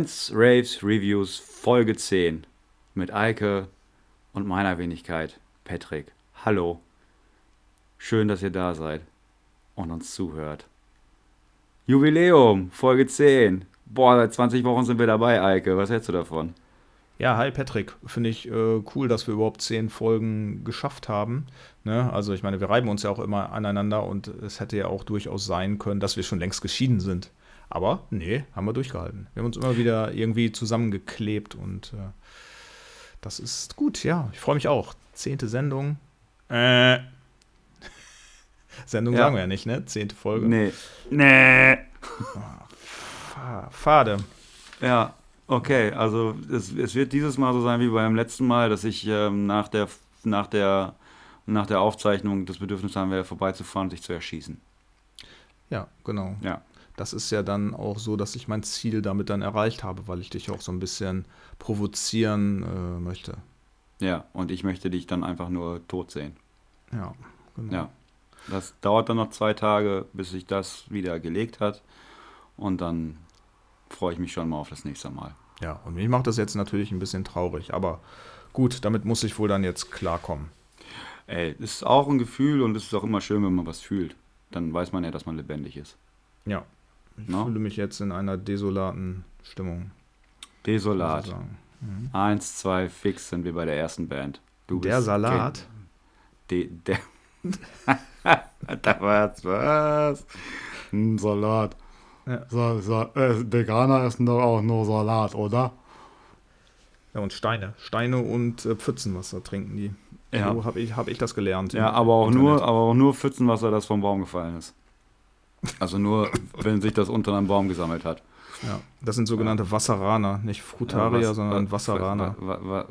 Rants, Raves, Reviews, Folge 10 mit Eike und meiner Wenigkeit, Patrick. Hallo. Schön, dass ihr da seid und uns zuhört. Jubiläum, Folge 10. Boah, seit 20 Wochen sind wir dabei, Eike. Was hältst du davon? Ja, hi Patrick. Finde ich äh, cool, dass wir überhaupt zehn Folgen geschafft haben. Ne? Also ich meine, wir reiben uns ja auch immer aneinander und es hätte ja auch durchaus sein können, dass wir schon längst geschieden sind. Aber nee, haben wir durchgehalten. Wir haben uns immer wieder irgendwie zusammengeklebt und äh, das ist gut, ja. Ich freue mich auch. Zehnte Sendung. Äh. Sendung ja. sagen wir ja nicht, ne? Zehnte Folge. Nee. Nee. Oh, fade. Ja, Okay, also es, es, wird dieses Mal so sein wie beim letzten Mal, dass ich ähm, nach, der, nach, der, nach der Aufzeichnung das Bedürfnis haben werde, vorbeizufahren und sich zu erschießen. Ja, genau. Ja. Das ist ja dann auch so, dass ich mein Ziel damit dann erreicht habe, weil ich dich auch so ein bisschen provozieren äh, möchte. Ja, und ich möchte dich dann einfach nur tot sehen. Ja, genau. Ja. Das dauert dann noch zwei Tage, bis sich das wieder gelegt hat. Und dann freue ich mich schon mal auf das nächste Mal. Ja, und mich macht das jetzt natürlich ein bisschen traurig, aber gut, damit muss ich wohl dann jetzt klarkommen. Ey, es ist auch ein Gefühl und es ist auch immer schön, wenn man was fühlt. Dann weiß man ja, dass man lebendig ist. Ja, ich no? fühle mich jetzt in einer desolaten Stimmung. Desolat. Mhm. Eins, zwei, fix sind wir bei der ersten Band. Du der Salat? De, der. da war's was. Ein Salat. Ja. So, so, äh, Veganer essen doch auch nur Salat, oder? Ja, und Steine. Steine und äh, Pfützenwasser trinken die. Ja. So habe ich, hab ich das gelernt. Ja, aber auch, nur, aber auch nur Pfützenwasser, das vom Baum gefallen ist. Also nur, wenn sich das unter einem Baum gesammelt hat. Ja, das sind sogenannte ja. Wasseraner, nicht Frutarier, ja, was, sondern was, Wasseraner. Was,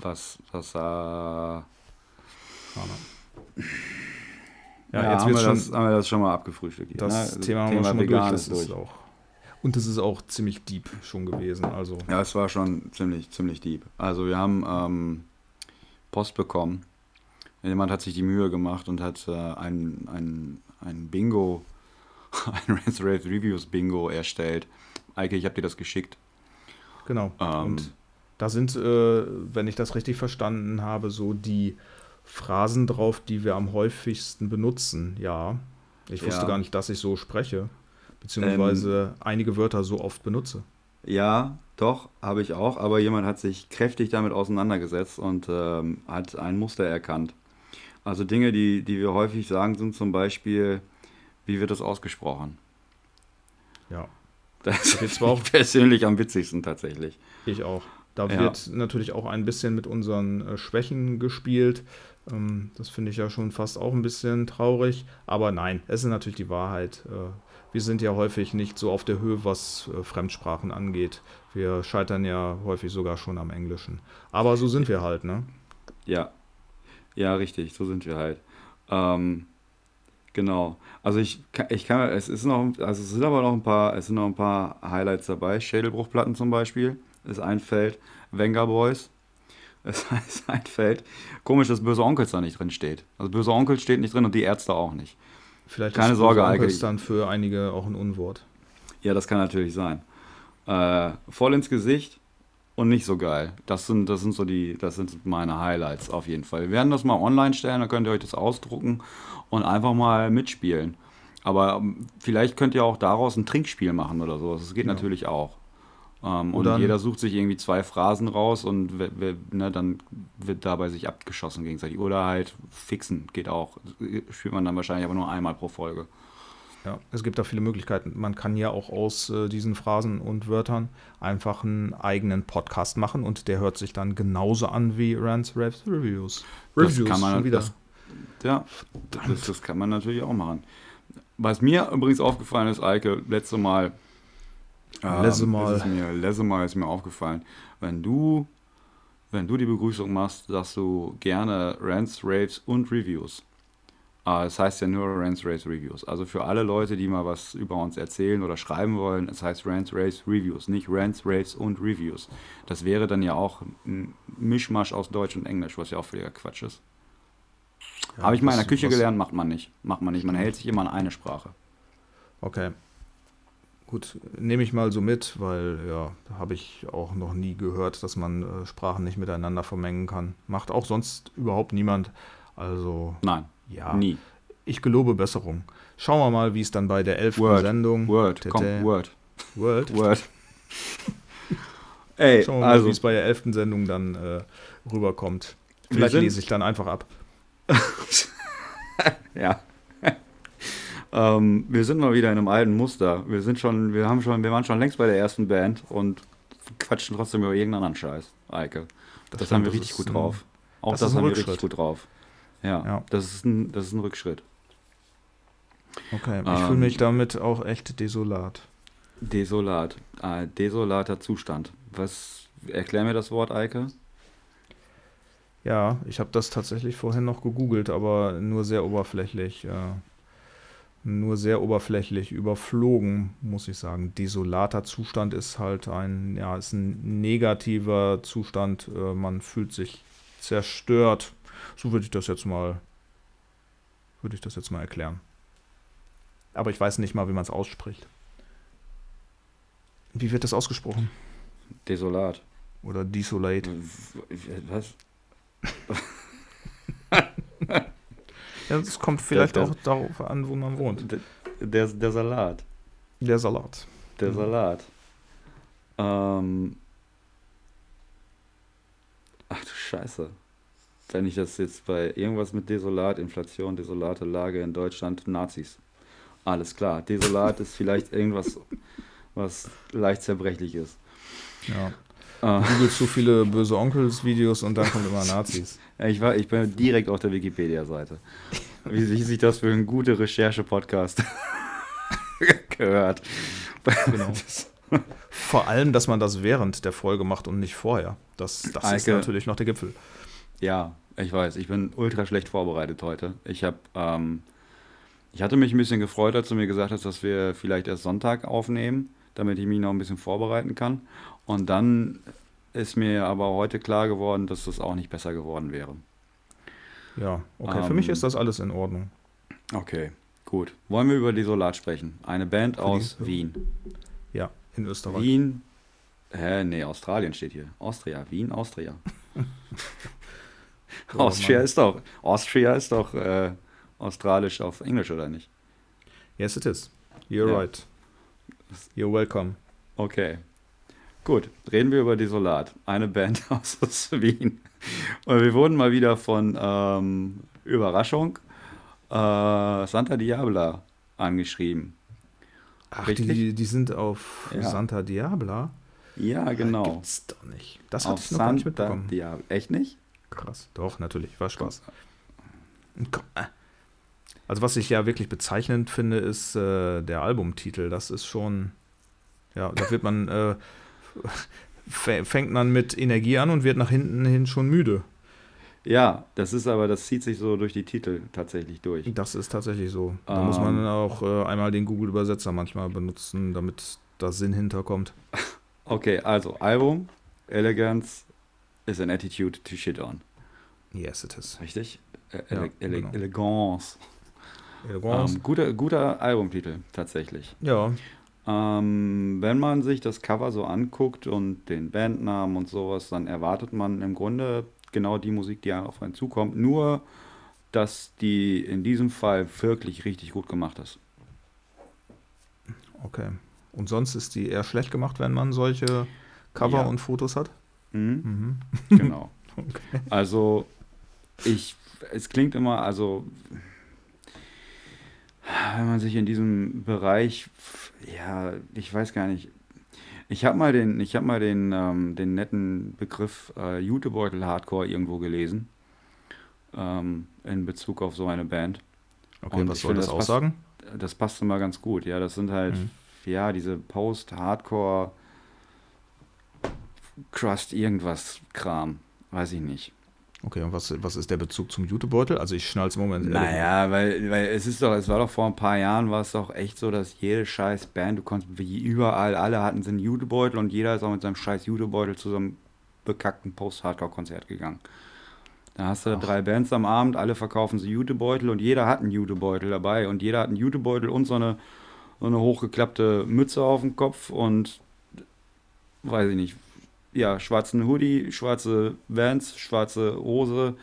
was, was, was, ja, ja jetzt haben, wir schon, das, haben wir das schon mal abgefrühstückt. Das ne? Thema, Thema haben wir schon mal durch. Das ist auch, und das ist auch ziemlich deep schon gewesen. Also. Ja, es war schon ziemlich, ziemlich deep. Also wir haben ähm, Post bekommen. Jemand hat sich die Mühe gemacht und hat äh, ein, ein, ein Bingo, ein Rave Reviews Bingo erstellt. Eike, ich habe dir das geschickt. Genau. Ähm, und da sind, äh, wenn ich das richtig verstanden habe, so die Phrasen drauf, die wir am häufigsten benutzen. Ja, ich wusste ja. gar nicht, dass ich so spreche, beziehungsweise ähm, einige Wörter so oft benutze. Ja, doch, habe ich auch, aber jemand hat sich kräftig damit auseinandergesetzt und ähm, hat ein Muster erkannt. Also Dinge, die, die wir häufig sagen, sind zum Beispiel, wie wird das ausgesprochen? Ja. Das ist auch persönlich am witzigsten tatsächlich. Ich auch. Da ja. wird natürlich auch ein bisschen mit unseren äh, Schwächen gespielt. Ähm, das finde ich ja schon fast auch ein bisschen traurig. Aber nein, es ist natürlich die Wahrheit. Äh, wir sind ja häufig nicht so auf der Höhe, was äh, Fremdsprachen angeht. Wir scheitern ja häufig sogar schon am Englischen. Aber so sind wir halt, ne? Ja. Ja, richtig, so sind wir halt. Ähm, genau. Also ich, ich kann, es ist noch, also es sind aber noch ein paar, es sind noch ein paar Highlights dabei. Schädelbruchplatten zum Beispiel ist ein Feld. Venga Boys es heißt einfällt. Komisch, dass böse Onkels da nicht drin steht. Also böse Onkel steht nicht drin und die Ärzte auch nicht. Vielleicht Keine ist Sorge, böse Onkels dann für einige auch ein Unwort. Ja, das kann natürlich sein. Äh, voll ins Gesicht und nicht so geil. Das sind, das sind so die, das sind meine Highlights auf jeden Fall. Wir werden das mal online stellen, dann könnt ihr euch das ausdrucken und einfach mal mitspielen. Aber ähm, vielleicht könnt ihr auch daraus ein Trinkspiel machen oder sowas. Das geht ja. natürlich auch. Ähm, und jeder sucht sich irgendwie zwei Phrasen raus und ne, dann wird dabei sich abgeschossen gegenseitig. Oder halt fixen geht auch. Spielt man dann wahrscheinlich aber nur einmal pro Folge. Ja, es gibt da viele Möglichkeiten. Man kann ja auch aus äh, diesen Phrasen und Wörtern einfach einen eigenen Podcast machen und der hört sich dann genauso an wie Rants, Raves, Reviews. Reviews das kann man schon wieder. Das, ja, das, das, kann man natürlich auch machen. Was mir übrigens aufgefallen ist, Eike, letzte Mal, Letzte Mal. Ist mir, letzte Mal ist mir aufgefallen, wenn du, wenn du die Begrüßung machst, sagst du gerne Rants, Raves und Reviews. Ah, es heißt ja nur Rants, Raves, Reviews. Also für alle Leute, die mal was über uns erzählen oder schreiben wollen, es heißt Rants, Raves, Reviews, nicht Rants, Raves und Reviews. Das wäre dann ja auch ein Mischmasch aus Deutsch und Englisch, was ja auch völliger Quatsch ist. Ja, Habe ich mal in der Küche gelernt, macht man nicht. Macht man nicht. Man hält sich immer an eine Sprache. Okay Gut, nehme ich mal so mit, weil ja, habe ich auch noch nie gehört, dass man äh, Sprachen nicht miteinander vermengen kann. Macht auch sonst überhaupt niemand. Also. Nein. Ja. Nie. Ich gelobe Besserung. Schauen wir mal, wie es dann bei der elften Word. Sendung. Word. Tete. Komm, Word. Word. Word. Ey, Schauen wir mal, also, wie es bei der elften Sendung dann äh, rüberkommt. Vielleicht lese ich dann einfach ab. ja. ähm, wir sind mal wieder in einem alten Muster. Wir sind schon, wir haben schon, wir waren schon längst bei der ersten Band und quatschen trotzdem über irgendeinen anderen Scheiß, Eike. Das, Das haben wir richtig gut drauf. Auch das haben wir richtig gut drauf. Ja, Ja. Das, ist ein, das ist ein Rückschritt. Okay, ich Ähm, fühle mich damit auch echt desolat. Desolat. Äh, desolater Zustand. Was, erklär mir das Wort, Eike. Ja, ich habe das tatsächlich vorhin noch gegoogelt, aber nur sehr oberflächlich. Äh, nur sehr oberflächlich überflogen, muss ich sagen. Desolater Zustand ist halt ein, ja, ist ein negativer Zustand. Äh, man fühlt sich zerstört. So würde ich das jetzt mal, würde ich das jetzt mal erklären. Aber ich weiß nicht mal, wie man es ausspricht. Wie wird das ausgesprochen? Desolat. Oder desolate? Was? Ja, das kommt vielleicht der- auch darauf an, wo man wohnt. Der, der, der Salat. Der Salat. Der Mhm. Salat. Ähm. Ach du Scheiße. Wenn ich das jetzt bei irgendwas mit Desolat, Inflation, desolate Lage in Deutschland, Nazis. Alles klar. Desolat ist vielleicht irgendwas, was leicht zerbrechlich ist. Ja. Äh, Google zu viele böse Onkels-Videos und dann kommt immer Nazis. ich, war, ich bin direkt auf der Wikipedia-Seite. Wie, wie sich das für ein guter Recherche-Podcast gehört. Genau. Vor allem, dass man das während der Folge macht und nicht vorher. Das, das ist Eike. natürlich noch der Gipfel. Ja, ich weiß, ich bin ultra schlecht vorbereitet heute. Ich habe, ähm, ich hatte mich ein bisschen gefreut, als du mir gesagt hast, dass wir vielleicht erst Sonntag aufnehmen, damit ich mich noch ein bisschen vorbereiten kann. Und dann ist mir aber heute klar geworden, dass das auch nicht besser geworden wäre. Ja, okay. Für Ähm, mich ist das alles in Ordnung. Okay, gut. Wollen wir über Desolat sprechen? Eine Band Für die- aus Wien. Ja, in Österreich. Wien, hä, nee, Australien steht hier. Austria, Wien, Austria. Oh, Austria ist doch, Austria ist doch äh, australisch auf Englisch, oder nicht? Yes, it is. You're Ja. right. You're welcome. Okay. Gut, reden wir über Desolat. Eine Band aus Wien. Und wir wurden mal wieder von ähm, Überraschung äh, Santa Diabla angeschrieben. Ach, die, die sind auf Ja. Santa Diabla. Ja, genau. Gibt's doch nicht. Das hatte Auf ich noch gar nicht Santa mitbekommen. Diabla. Echt nicht? Krass. Doch, natürlich. War Spaß. Äh. Also was ich ja wirklich bezeichnend finde, ist äh, der Albumtitel. Das ist schon, ja, da wird man, äh, fängt man mit Energie an und wird nach hinten hin schon müde. Ja, das ist aber, das zieht sich so durch die Titel tatsächlich durch. Das ist tatsächlich so. Da muss man Ähm. auch äh, einmal den Google-Übersetzer manchmal benutzen, damit da Sinn hinterkommt. Okay, also Album, Elegance is an attitude to shit on. Yes, it is. Richtig? Äh, Ja, ele ele genau. Elegance. Elegance. Ähm, guter, guter Albumtitel, tatsächlich. ja, Ähm, wenn man sich das Cover so anguckt und den Bandnamen und sowas, dann erwartet man im Grunde genau die Musik, die auf einen zukommt. Nur, dass die in diesem Fall wirklich richtig gut gemacht ist. okay. Und sonst ist die eher schlecht gemacht, wenn man solche Cover Ja. und Fotos hat? Mhm, Mhm. genau. Okay. Also, ich, es klingt immer, also, wenn man sich in diesem Bereich, ja, ich weiß gar nicht, ich habe mal den, ich habe mal den, ähm, den netten Begriff äh, Jutebeutel Hardcore irgendwo gelesen, ähm, in Bezug auf so eine Band. Okay, Und was soll finde, das das passt- aussagen? Das passt immer ganz gut, ja, das sind halt, Mhm. ja, diese Post-Hardcore, Crust, irgendwas Kram, weiß ich nicht. Okay, und was, was ist der Bezug zum Jutebeutel? Also ich schnall's im Moment. Naja, weil, weil es ist doch, es war doch vor ein paar Jahren, war es doch echt so, dass jede scheiß Band, du konntest wie überall, alle hatten so einen Jutebeutel und jeder ist auch mit seinem scheiß Jutebeutel zu so einem bekackten Post-Hardcore-Konzert gegangen. Da hast du Ach. drei Bands am Abend, alle verkaufen so Jutebeutel und jeder hat einen Jutebeutel dabei und jeder hat einen Jutebeutel und so eine so eine hochgeklappte Mütze auf dem Kopf und weiß ich nicht, ja, schwarzen Hoodie, schwarze Vans, schwarze Hose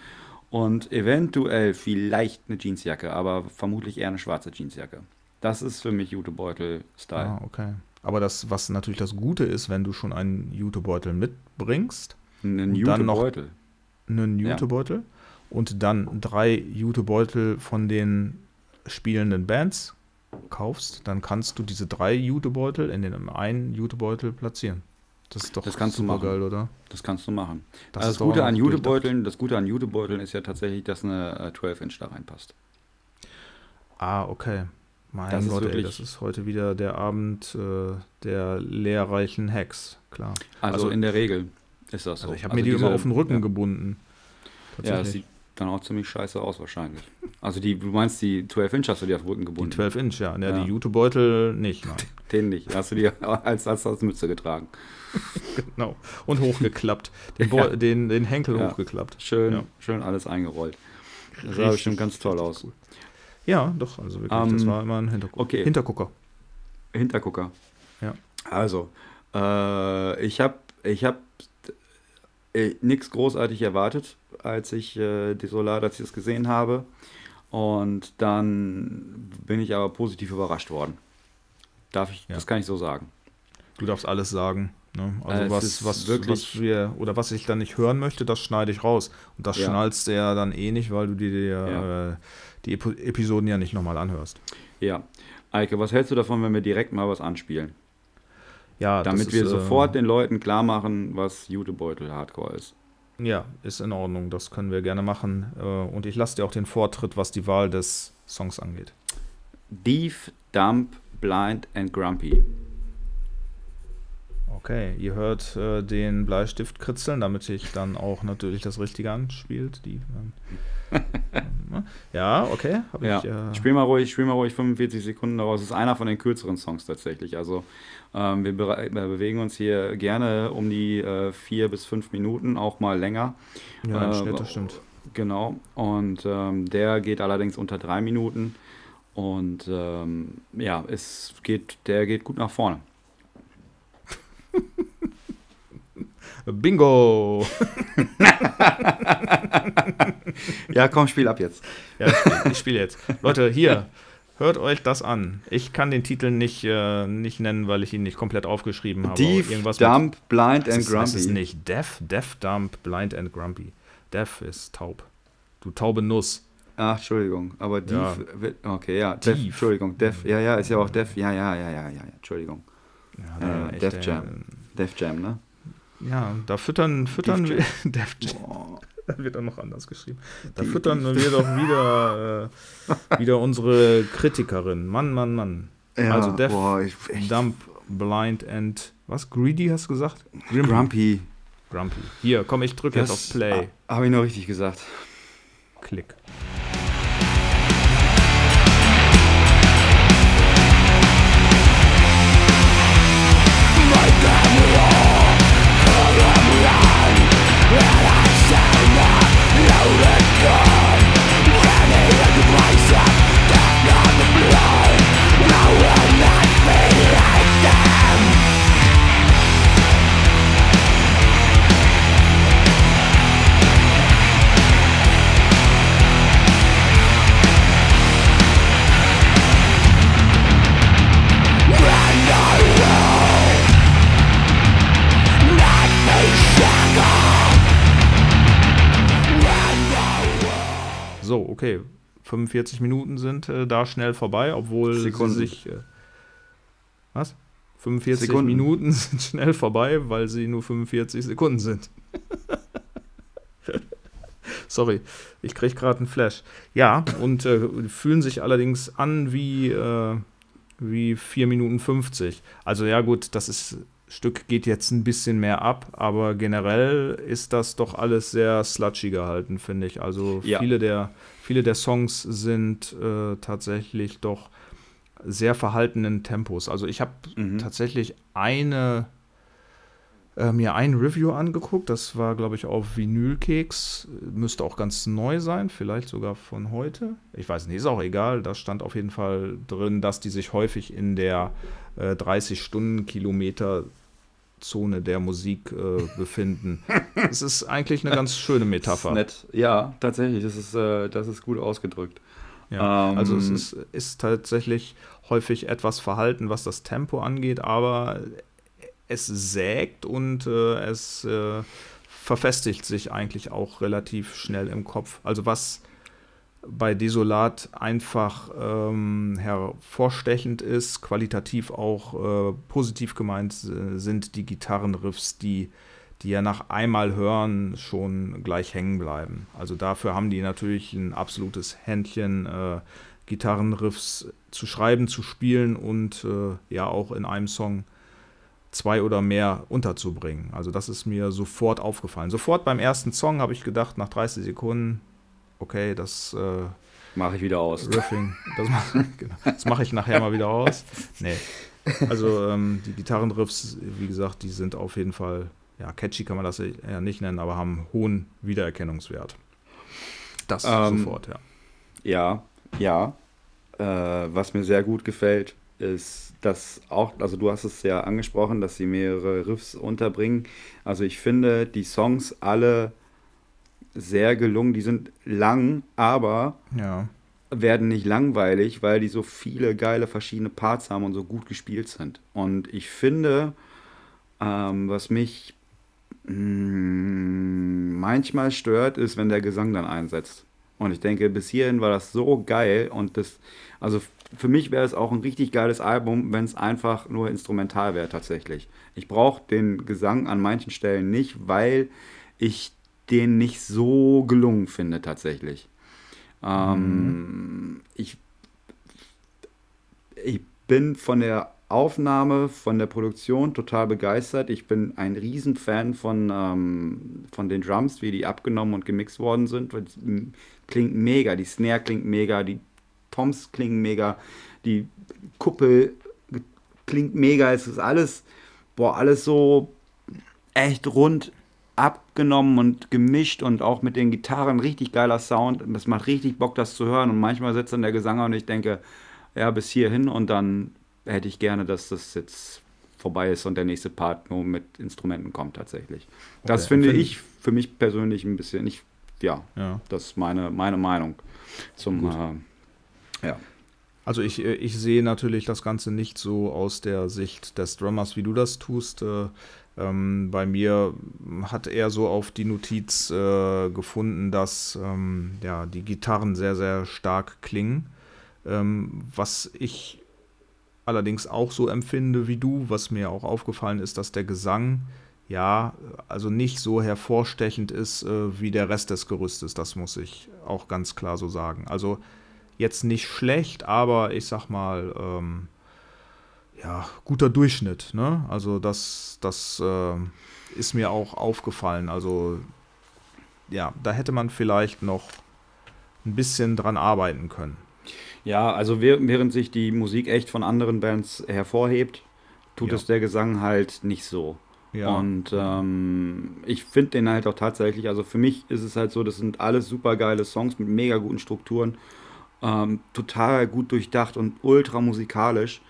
und eventuell vielleicht eine Jeansjacke, aber vermutlich eher eine schwarze Jeansjacke. Das ist für mich Jutebeutel-Style. Ah, okay. Aber das, was natürlich das Gute ist, wenn du schon einen Jutebeutel mitbringst, Einen Und dann noch- Jutebeutel. einen Ja. Jutebeutel und dann drei Jutebeutel von den spielenden Bands kaufst, dann kannst du diese drei Jutebeutel in den einen Jutebeutel platzieren. Das ist doch Das kannst du super machen. geil, oder? Das kannst du machen. Das also ist das Gute an. Jutebeuteln, das Gute an Jutebeuteln ist ja tatsächlich, dass eine äh, 12-Inch da reinpasst. Ah, okay. Mein Das ist Gott, ey, das ist heute wieder der Abend äh, der lehrreichen Hacks, klar. Also, Also- in der Regel ist das so. Also ich habe mir die immer auf den Rücken ja. gebunden. Ja, das sieht dann auch ziemlich scheiße aus wahrscheinlich. Also die, du meinst die 12-Inch hast du dir auf den Rücken die gebunden? 12 Inch, ja. ja. Ja. Die Jutebeutel nicht, nein. Den nicht. Hast du dir als, als, als Mütze getragen. genau. Und hochgeklappt. Den, Beu- Ja. den, den Henkel Ja. hochgeklappt. Schön, Ja. schön alles eingerollt. Das sah bestimmt ganz toll aus. cool. Ja, doch, also wirklich, das Ähm, war immer ein Hintergucker. okay. Hintergucker. Hintergucker. Ja. Also, äh, ich habe ich hab, äh, nichts großartig erwartet, als ich äh, die Solar, als ich es gesehen habe. Und dann bin ich aber positiv überrascht worden. Darf ich, Ja. das kann ich so sagen. Du darfst alles sagen. Ne? Also Äh, es was, was, wirklich- was wir, oder was ich dann nicht hören möchte, das schneide ich raus. Und das Ja. schnallst du ja dann eh nicht, weil du dir äh, die Epo Episoden ja nicht nochmal anhörst. Ja. Eike, was hältst du davon, wenn wir direkt mal was anspielen? Ja, Damit ist, wir äh, sofort den Leuten klar machen, was Jutebeutel Hardcore ist. Ja, ist in Ordnung, das können wir gerne machen. Äh, Und ich lasse dir auch den Vortritt, was die Wahl des Songs angeht. Thief, Dump, Blind and Grumpy. Okay, ihr hört äh, den Bleistift kritzeln, damit sich dann auch natürlich das Richtige anspielt. Die, ähm, ja, okay, Ja, ich. Äh, spiel mal ruhig, spiel mal ruhig 45 Sekunden daraus. Das ist einer von den kürzeren Songs tatsächlich. Also ähm, wir, bere- wir bewegen uns hier gerne um die äh, vier bis fünf Minuten, auch mal länger. ja, im äh, Schnitt, das stimmt. Genau. Und ähm, der geht allerdings unter drei Minuten. Und ähm, ja, es geht, der geht gut nach vorne. Bingo! Ja, komm, spiel ab jetzt. Ja, ich spiele spiel jetzt. Leute, hier, hört euch das an. Ich kann den Titel nicht, äh, nicht nennen, weil ich ihn nicht komplett aufgeschrieben habe. Thief, Irgendwas mit- Dump, Blind Es and ist, es ist Grumpy. nicht Deaf, Deaf Dump, Blind and Grumpy. Deaf ist taub. Du taube Nuss. Ach, Entschuldigung, aber Thief, Ja. okay, ja, Def, Thief. Entschuldigung, Def, ja, ja, ist ja auch Def, ja, ja, ja, ja, ja, ja, Entschuldigung. Ja, echt, Def. Jam. Def Jam, ne? Ja, da füttern, füttern Def wir. Def. Oh, Da wird auch noch anders geschrieben. Da füttern wir doch wieder, äh, wieder unsere Kritikerin. Mann, Mann, Mann. ja, Also Def, boah, ich, Dump, Blind and. Was? Greedy hast du gesagt? Grumpy. Grumpy. Hier, komm, ich drücke jetzt auf Play. Habe ich noch richtig gesagt. Klick. Okay. 45 Minuten sind äh, da schnell vorbei, obwohl Sekunden. sie sich. Äh, was? 45 Sekunden. Minuten sind schnell vorbei, weil sie nur 45 Sekunden sind. Sorry, ich kriege gerade einen Flash. Ja, und äh, fühlen sich allerdings an wie, äh, wie 4 Minuten 50. Also ja gut, das ist, Stück geht jetzt ein bisschen mehr ab, aber generell ist das doch alles sehr sludgy gehalten, finde ich. Also Ja. viele, der, viele der Songs sind äh, tatsächlich doch sehr verhaltenen Tempos. Also ich habe Mhm. tatsächlich eine äh, mir ein Review angeguckt. Das war, glaube ich, auf Vinylkeks. Müsste auch ganz neu sein, vielleicht sogar von heute. Ich weiß nicht, ist auch egal. Da stand auf jeden Fall drin, dass die sich häufig in der äh, 30-Stunden-Kilometer Zone der Musik äh, befinden. Es ist eigentlich eine ganz schöne Metapher. nett. Ja, tatsächlich. Das ist, äh, das ist gut ausgedrückt. Ja, ähm, also es ist, ist tatsächlich häufig etwas verhalten, was das Tempo angeht, aber es sägt und äh, es äh, verfestigt sich eigentlich auch relativ schnell im Kopf. Also was bei Desolat einfach ähm, hervorstechend ist, qualitativ auch äh, positiv gemeint äh, sind die Gitarrenriffs, die, die ja nach einmal hören schon gleich hängen bleiben. Also dafür haben die natürlich ein absolutes Händchen, äh, Gitarrenriffs zu schreiben, zu spielen und äh, ja auch in einem Song zwei oder mehr unterzubringen. Also das ist mir sofort aufgefallen. Sofort beim ersten Song habe ich gedacht, nach 30 Sekunden, okay, das äh, mache ich wieder aus. Riffing, das mache genau, mach ich nachher mal wieder aus. Nee. Also ähm, die Gitarrenriffs, wie gesagt, die sind auf jeden Fall, ja, catchy kann man das ja nicht nennen, aber haben hohen Wiedererkennungswert. Das ähm, sofort, ja. Ja, ja. Äh, was mir sehr gut gefällt, ist, dass auch, also du hast es ja angesprochen, dass sie mehrere Riffs unterbringen. Also ich finde die Songs alle sehr gelungen. Die sind lang, aber ja. werden nicht langweilig, weil die so viele geile verschiedene Parts haben und so gut gespielt sind. Und ich finde, ähm, was mich mh, mm, manchmal stört, ist, wenn der Gesang dann einsetzt. Und ich denke, bis hierhin war das so geil und das, also für mich wäre es auch ein richtig geiles Album, wenn es einfach nur instrumental wäre tatsächlich. Ich brauche den Gesang an manchen Stellen nicht, weil ich den nicht so gelungen finde tatsächlich. Ähm, mhm. ich, ich bin von der Aufnahme, von der Produktion total begeistert. Ich bin ein Riesenfan von, ähm, von den Drums, wie die abgenommen und gemixt worden sind. Klingt mega, die Snare klingt mega, die Toms klingen mega, die Kuppel klingt mega. Es ist alles, boah, alles so echt rund abgenommen und gemischt und auch mit den Gitarren richtig geiler Sound. Das macht richtig Bock, das zu hören. Und manchmal sitzt dann der Gesang und ich denke, ja, bis hierhin und dann hätte ich gerne, dass das jetzt vorbei ist und der nächste Part nur mit Instrumenten kommt tatsächlich. Das okay. finde ich für mich persönlich ein bisschen, ich, ja, ja. das ist meine, meine Meinung zum, äh, ja. Also ich, äh, ich sehe natürlich das Ganze nicht so aus der Sicht des Drummers, wie du das tust. Äh, ähm, bei mir hat er so auf die Notiz äh, gefunden, dass ähm, ja, die Gitarren sehr, sehr stark klingen. Ähm, was ich allerdings auch so empfinde wie du, was mir auch aufgefallen ist, dass der Gesang ja, also nicht so hervorstechend ist äh, wie der Rest des Gerüstes. Das muss ich auch ganz klar so sagen. Also jetzt nicht schlecht, aber ich sag mal, ähm, ja, guter Durchschnitt. Ne? Also das, das äh, ist mir auch aufgefallen. Also ja, da hätte man vielleicht noch ein bisschen dran arbeiten können. Ja, also während sich die Musik echt von anderen Bands hervorhebt, tut ja. es der Gesang halt nicht so. Ja. Und ähm, ich finde den halt auch tatsächlich, also für mich ist es halt so, das sind alles super geile Songs mit mega guten Strukturen, ähm, total gut durchdacht und ultra musikalisch.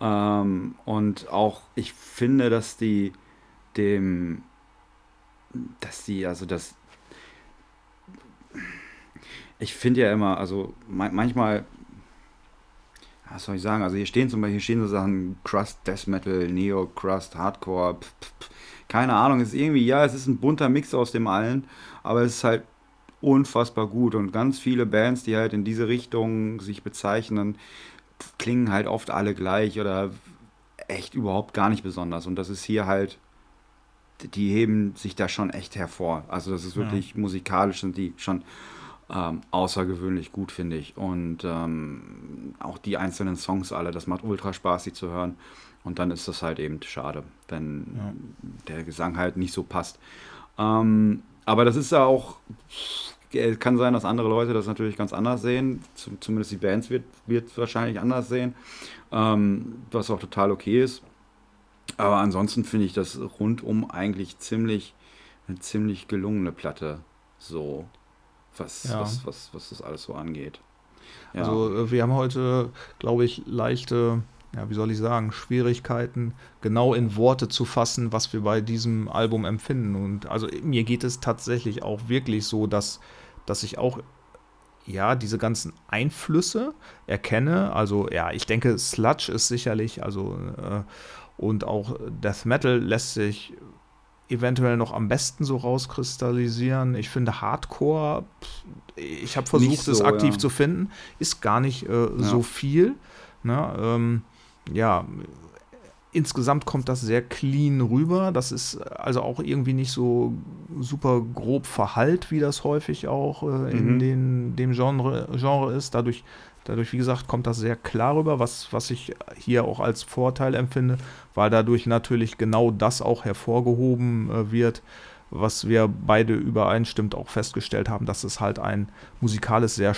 Ähm, und auch, ich finde, dass die dem, dass die, also das, ich finde ja immer, also manchmal, was soll ich sagen, also hier stehen zum Beispiel, hier stehen so Sachen, Crust, Death Metal, Neo, Crust, Hardcore, pf, pf, keine Ahnung, ist irgendwie, ja, es ist ein bunter Mix aus dem allen, aber es ist halt unfassbar gut. Und ganz viele Bands, die halt in diese Richtung sich bezeichnen, klingen halt oft alle gleich oder echt überhaupt gar nicht besonders. Und das ist hier halt, die heben sich da schon echt hervor. Also das ist wirklich ja. musikalisch sind die schon ähm, außergewöhnlich gut, finde ich. Und ähm, auch die einzelnen Songs alle, das macht ultra Spaß, sie zu hören. Und dann ist das halt eben schade, wenn ja. der Gesang halt nicht so passt. Ähm, aber das ist ja auch kann sein, dass andere Leute das natürlich ganz anders sehen. Zumindest die Bands wird, wird wahrscheinlich anders sehen. Ähm, was auch total okay ist. Aber ansonsten finde ich das rundum eigentlich ziemlich, eine ziemlich gelungene Platte. So, was, Ja. was, was, was das alles so angeht. Ja. Also äh, wir haben heute, glaube ich, leichte, ja, wie soll ich sagen, Schwierigkeiten, genau in Worte zu fassen, was wir bei diesem Album empfinden. Und also mir geht es tatsächlich auch wirklich so, dass, dass ich auch ja, diese ganzen Einflüsse erkenne. Also ja, ich denke, Sludge ist sicherlich, also äh, und auch Death Metal lässt sich eventuell noch am besten so rauskristallisieren. Ich finde Hardcore, ich habe versucht, Nicht es so, aktiv ja. zu finden, ist gar nicht äh, so viel. Ne? Ähm, ja, insgesamt kommt das sehr clean rüber. Das ist also auch irgendwie nicht so super grob verhallt, wie das häufig auch äh, in Mhm. den, dem Genre, Genre ist. Dadurch, dadurch, wie gesagt, kommt das sehr klar rüber, was, was ich hier auch als Vorteil empfinde, weil dadurch natürlich genau das auch hervorgehoben äh, wird, was wir beide übereinstimmend auch festgestellt haben, dass es halt ein musikalisch sehr,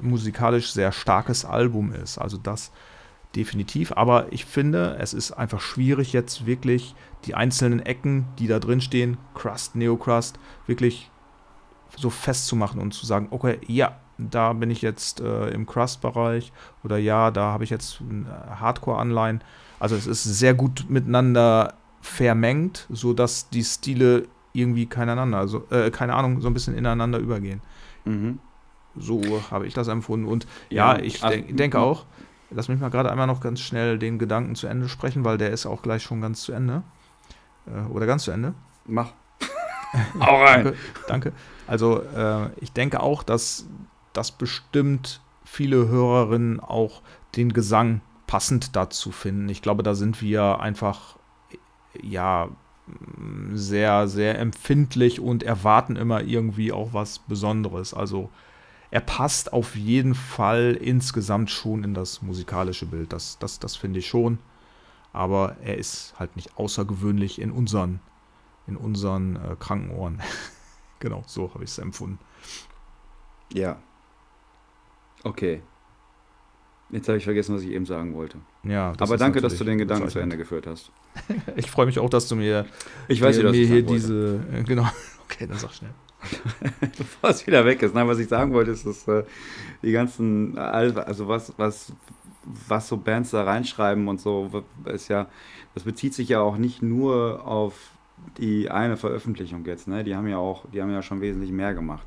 musikalisch sehr starkes Album ist. Also das definitiv. Aber ich finde, es ist einfach schwierig, jetzt wirklich die einzelnen Ecken, die da drin stehen, Crust, Neocrust, wirklich so festzumachen und zu sagen, okay, ja, da bin ich jetzt äh, im Crust-Bereich oder ja, da habe ich jetzt Hardcore-Anleihen. Also es ist sehr gut miteinander vermengt, sodass die Stile irgendwie keiner, also, äh, keine Ahnung, so ein bisschen ineinander übergehen. mhm. So habe ich das empfunden. Und ja, Ja, ich also- denk, denke auch, lass mich mal gerade einmal noch ganz schnell den Gedanken zu Ende sprechen, weil der ist auch gleich schon ganz zu Ende. Äh, oder ganz zu Ende. Mach. Hau rein. Danke, danke. Also äh, ich denke auch, dass das bestimmt viele Hörerinnen auch den Gesang passend dazu finden. Ich glaube, da sind wir einfach ja sehr, sehr empfindlich und erwarten immer irgendwie auch was Besonderes. Also er passt auf jeden Fall insgesamt schon in das musikalische Bild. Das, das, das finde ich schon. Aber er ist halt nicht außergewöhnlich in unseren, in unseren äh, kranken Ohren. genau, so habe ich es empfunden. Ja. Okay. Jetzt habe ich vergessen, was ich eben sagen wollte. Ja, Aber danke, dass du den Gedanken zu. Ende geführt hast. Ich freue mich auch, dass du mir, Ich weiß, wie mir das hier sagen wollte. diese. Äh, genau. Okay, dann sag schnell. Bevor es wieder weg ist. Nein, was ich sagen wollte, ist, dass äh, die ganzen, Al- also was, was, was so Bands da reinschreiben und so, ist ja, das bezieht sich ja auch nicht nur auf die eine Veröffentlichung jetzt, ne? Die haben ja auch, die haben ja schon wesentlich mehr gemacht.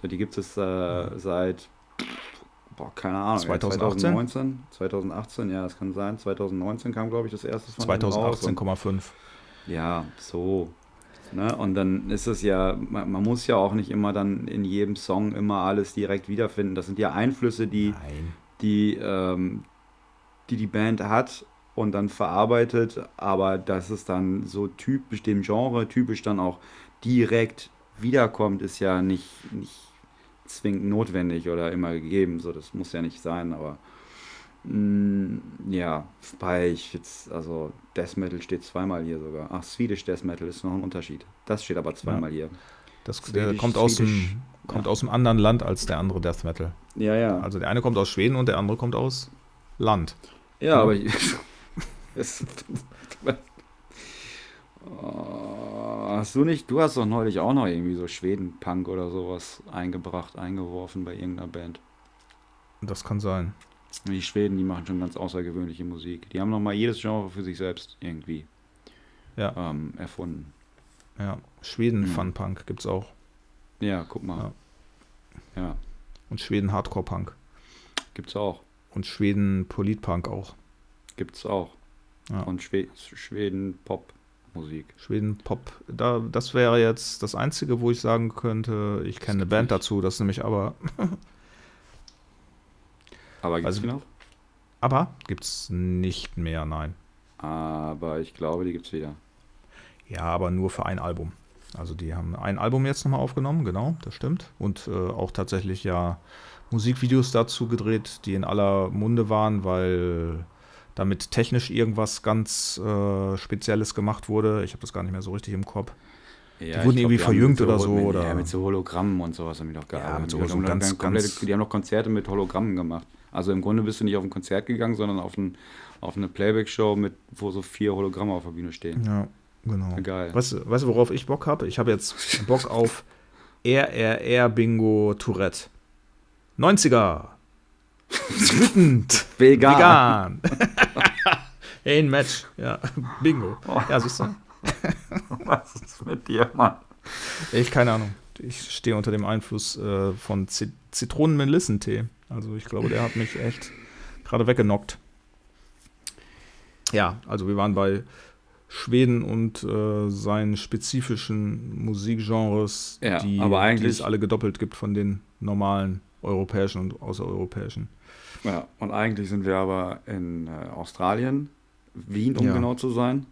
So, die gibt es äh, seit, boah, keine Ahnung, 2018? 2019, 2018, ja, das kann sein. 2019 kam, glaube ich, das erste von denen raus und- 2018,5. ja, so. Ne? Und dann ist es ja, man, man muss ja auch nicht immer dann in jedem Song immer alles direkt wiederfinden. Das sind ja Einflüsse, die Nein. die, ähm, die, die Band hat und dann verarbeitet, aber dass es dann so typisch dem Genre, typisch dann auch direkt wiederkommt, ist ja nicht, nicht zwingend notwendig oder immer gegeben. So, das muss ja nicht sein, aber ja, bei ich jetzt, also Death Metal steht zweimal hier sogar. Ach, Swedish Death Metal ist noch ein Unterschied. Das steht aber zweimal hier. Das der Swedish- kommt, aus Swedish, dem, kommt ja. aus einem anderen Land als der andere Death Metal. Ja, ja. Also der eine kommt aus Schweden und der andere kommt aus Land. Ja, aber ich, es, Oh, hast du nicht, du hast doch neulich auch noch irgendwie so Schweden-Punk oder sowas eingebracht, eingeworfen bei irgendeiner Band. Das kann sein. Die Schweden, die machen schon ganz außergewöhnliche Musik. Die haben noch mal jedes Genre für sich selbst irgendwie Ja, ähm, erfunden. ja. Schweden Mhm. Fun Punk gibt's auch. Ja, guck mal. Ja, Und Schweden Hardcore Punk. gibt's auch. Und Schweden Politpunk auch. Gibt's auch. Ja. Und Schwe Schweden-Pop-Musik. Schweden Pop. Da, das wäre jetzt das Einzige, wo ich sagen könnte, ich kenne eine Band nicht. dazu, das ist nämlich aber. Aber gibt's Also- die noch? Aber gibt's nicht mehr, nein. Aber ich glaube, die gibt's wieder. Ja, aber nur für ein Album. Also die haben ein Album jetzt nochmal aufgenommen, genau, das stimmt. Und äh, auch tatsächlich ja Musikvideos dazu gedreht, die in aller Munde waren, weil damit technisch irgendwas ganz äh, Spezielles gemacht wurde. Ich habe das gar nicht mehr so richtig im Kopf. Ja, wurden ich irgendwie die verjüngt oder so, Mit, oder- Ja, mit so Hologrammen und sowas haben die doch gearbeitet. mit so- die, so haben ganz- komplette, ganz- die haben noch Konzerte mit Hologrammen gemacht. Also im Grunde bist du nicht auf ein Konzert gegangen, sondern auf, ein, auf eine Playback-Show, mit, wo so vier Hologramme auf der Bühne stehen. Ja, genau. Geil. Weißt, du- weißt du, worauf ich Bock habe? Ich habe jetzt Bock auf RRR Bingo Tourette. 90er. Wütend. Vegan. Vegan. hey, ein Match. Ja, Bingo. Ja, siehst du? Was ist mit dir, Mann? Ich keine Ahnung. Ich stehe unter dem Einfluss äh, von Zit Zitronen-Melissentee. Also ich glaube, der hat mich echt gerade weggenockt. Ja, also wir waren bei Schweden und äh, seinen spezifischen Musikgenres, Ja, die, aber die eigentlich- es alle gedoppelt gibt von den normalen europäischen und außereuropäischen. Ja, und eigentlich sind wir aber in äh, Australien, Wien, um Ja. genau zu sein.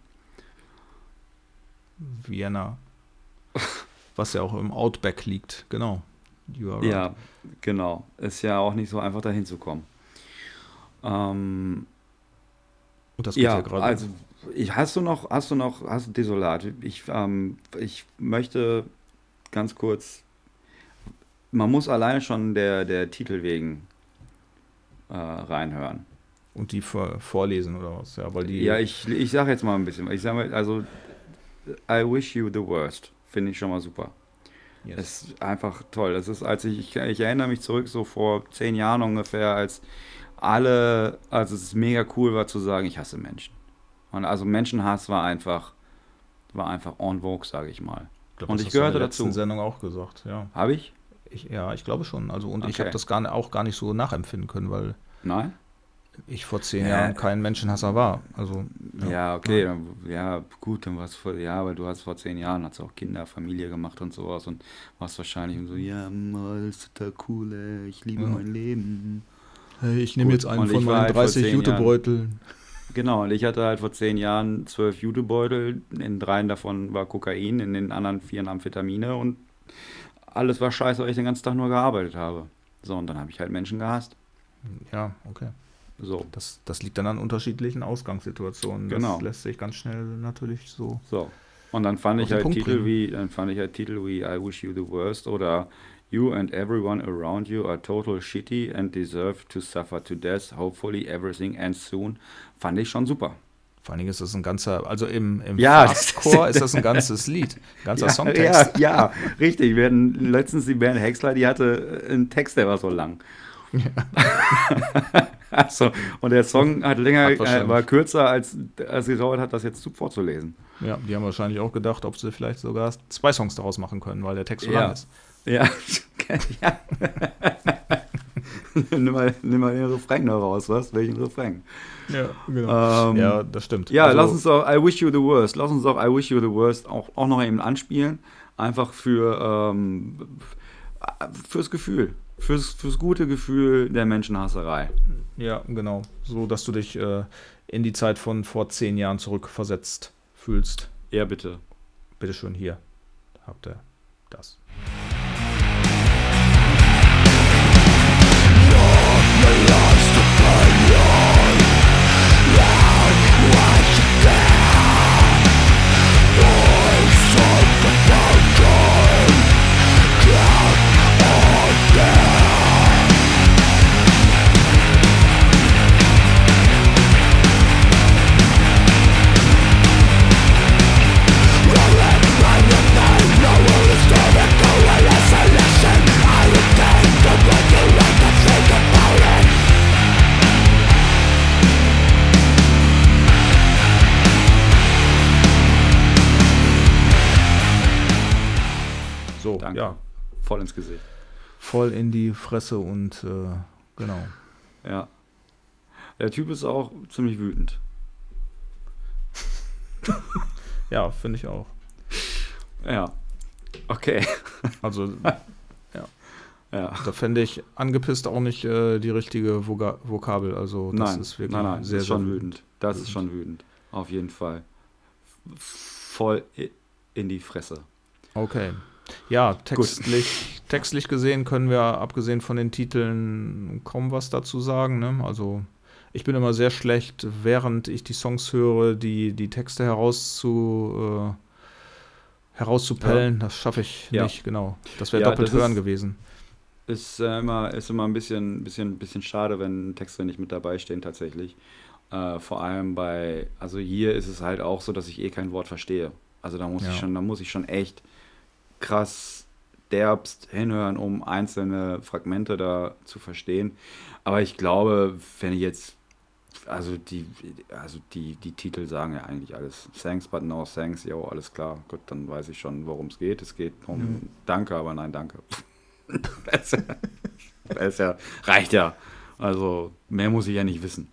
Vienna. Was ja auch im Outback liegt, genau. You are right. Ja, genau. Ist ja auch nicht so einfach dahin zu kommen. Ähm, Und das geht ja, ja, gerade. also ich, hast du noch, hast du noch, hast du Desolat? Ich, ähm, ich möchte ganz kurz, man muss alleine schon der, der Titel wegen äh, reinhören. und die vor, vorlesen oder was? Ja, weil die. Ja, ich, ich sage jetzt mal ein bisschen. Ich sage mal, also, I wish you the worst. Finde ich schon mal super. Yes. Es ist einfach toll. Das ist, als ich, ich, ich erinnere mich zurück, so vor zehn Jahren ungefähr, als alle, also es mega cool war zu sagen, ich hasse Menschen. Und also Menschenhass war einfach, war einfach en vogue, sage ich mal. glaub, und ich hast du in gehörte der dazu. Sendung auch gesagt, ja. Habe ich? Ich, ja, ich glaube schon. Also und ich Okay. habe das gar, auch gar nicht so nachempfinden können, weil Nein? Ich vor zehn Ja. Jahren kein Menschenhasser war. Also Ja, okay, dann, ja, gut, dann warst vor, ja, weil du hast vor zehn Jahren, hast auch Kinder, Familie gemacht und sowas und warst wahrscheinlich so, ja, das ist total cool, ey, ich liebe Ja. mein Leben. hey, ich nehme jetzt einen von meinen 30 Jutebeuteln. Genau, und ich hatte halt vor zehn Jahren zwölf Jutebeutel, in dreien davon war Kokain, in den anderen vier Amphetamine und alles war scheiße, weil ich den ganzen Tag nur gearbeitet habe. So, und dann habe ich halt Menschen gehasst. Ja, okay. So, Das, das liegt dann an unterschiedlichen Ausgangssituationen. Genau. Das lässt sich ganz schnell natürlich so. so. Und dann fand ich halt Punkt Titel bringen. wie, dann fand ich halt Titel wie I wish you the worst oder You and everyone around you are total shitty and deserve to suffer to death. Hopefully everything ends soon. Fand ich schon super. Vor allen Dingen ist das ein ganzer, also im, im Ja, Fastcore ist das ein ganzes Lied. Ein ganzer ja, Songtext. Ja, ja, richtig. Wir hatten letztens die Band Hexler, die hatte einen Text, der war so lang. Also, und der Song hat länger, Hat äh, war kürzer, als, als es gedauert hat, das jetzt zu- vorzulesen. Ja, die haben wahrscheinlich auch gedacht, ob sie vielleicht sogar zwei Songs daraus machen können, weil der Text so Ja. lang ist. Ja, ja. nimm, mal, nimm mal den Refrain da raus, was? Welchen Refrain? Ja, genau. Ähm, ja, das stimmt. Ja, Also, lass uns auch I Wish You the Worst. Lass uns auch I Wish You the Worst auch, auch noch eben anspielen. Einfach für ähm, fürs Gefühl. Fürs, fürs gute Gefühl der Menschenhasserei. Ja, genau. So, dass du dich äh, in die Zeit von vor zehn Jahren zurückversetzt fühlst. Ja, bitte. Bitteschön, hier habt ihr das. Voll ins Gesicht. voll in die Fresse und äh, genau. Ja. Der Typ ist auch ziemlich wütend. Ja, finde ich auch. Ja. Okay. Also Ja. da fände ich angepisst auch nicht äh, die richtige Voga Vokabel. Also das nein, ist wirklich nein, nein, sehr, das ist schon sehr wütend. Das ist wütend. schon wütend. Auf jeden Fall. Voll in die Fresse. Okay. Ja, textlich, textlich gesehen können wir, abgesehen von den Titeln, kaum was dazu sagen. Ne? Also ich bin immer sehr schlecht, während ich die Songs höre, die, die Texte herauszu, äh, herauszupellen. Das schaffe ich Ja. nicht, genau. Das wäre Ja, doppelt das ist- hören gewesen. ist äh, immer, ist immer ein bisschen, bisschen, bisschen schade, wenn Texte nicht mit dabei stehen tatsächlich. Äh, vor allem bei, also hier ist es halt auch so, dass ich eh kein Wort verstehe. Also da muss Ja. ich schon, da muss ich schon echt krass derbst hinhören, um einzelne Fragmente da zu verstehen. Aber ich glaube, wenn ich jetzt, also die, also die, die Titel sagen ja eigentlich alles. Thanks, but no thanks, jo, alles klar. Gut, dann weiß ich schon, worum es geht. Es geht um Danke, aber nein, danke. das, ist ja, das ist ja, reicht ja. Also mehr muss ich ja nicht wissen.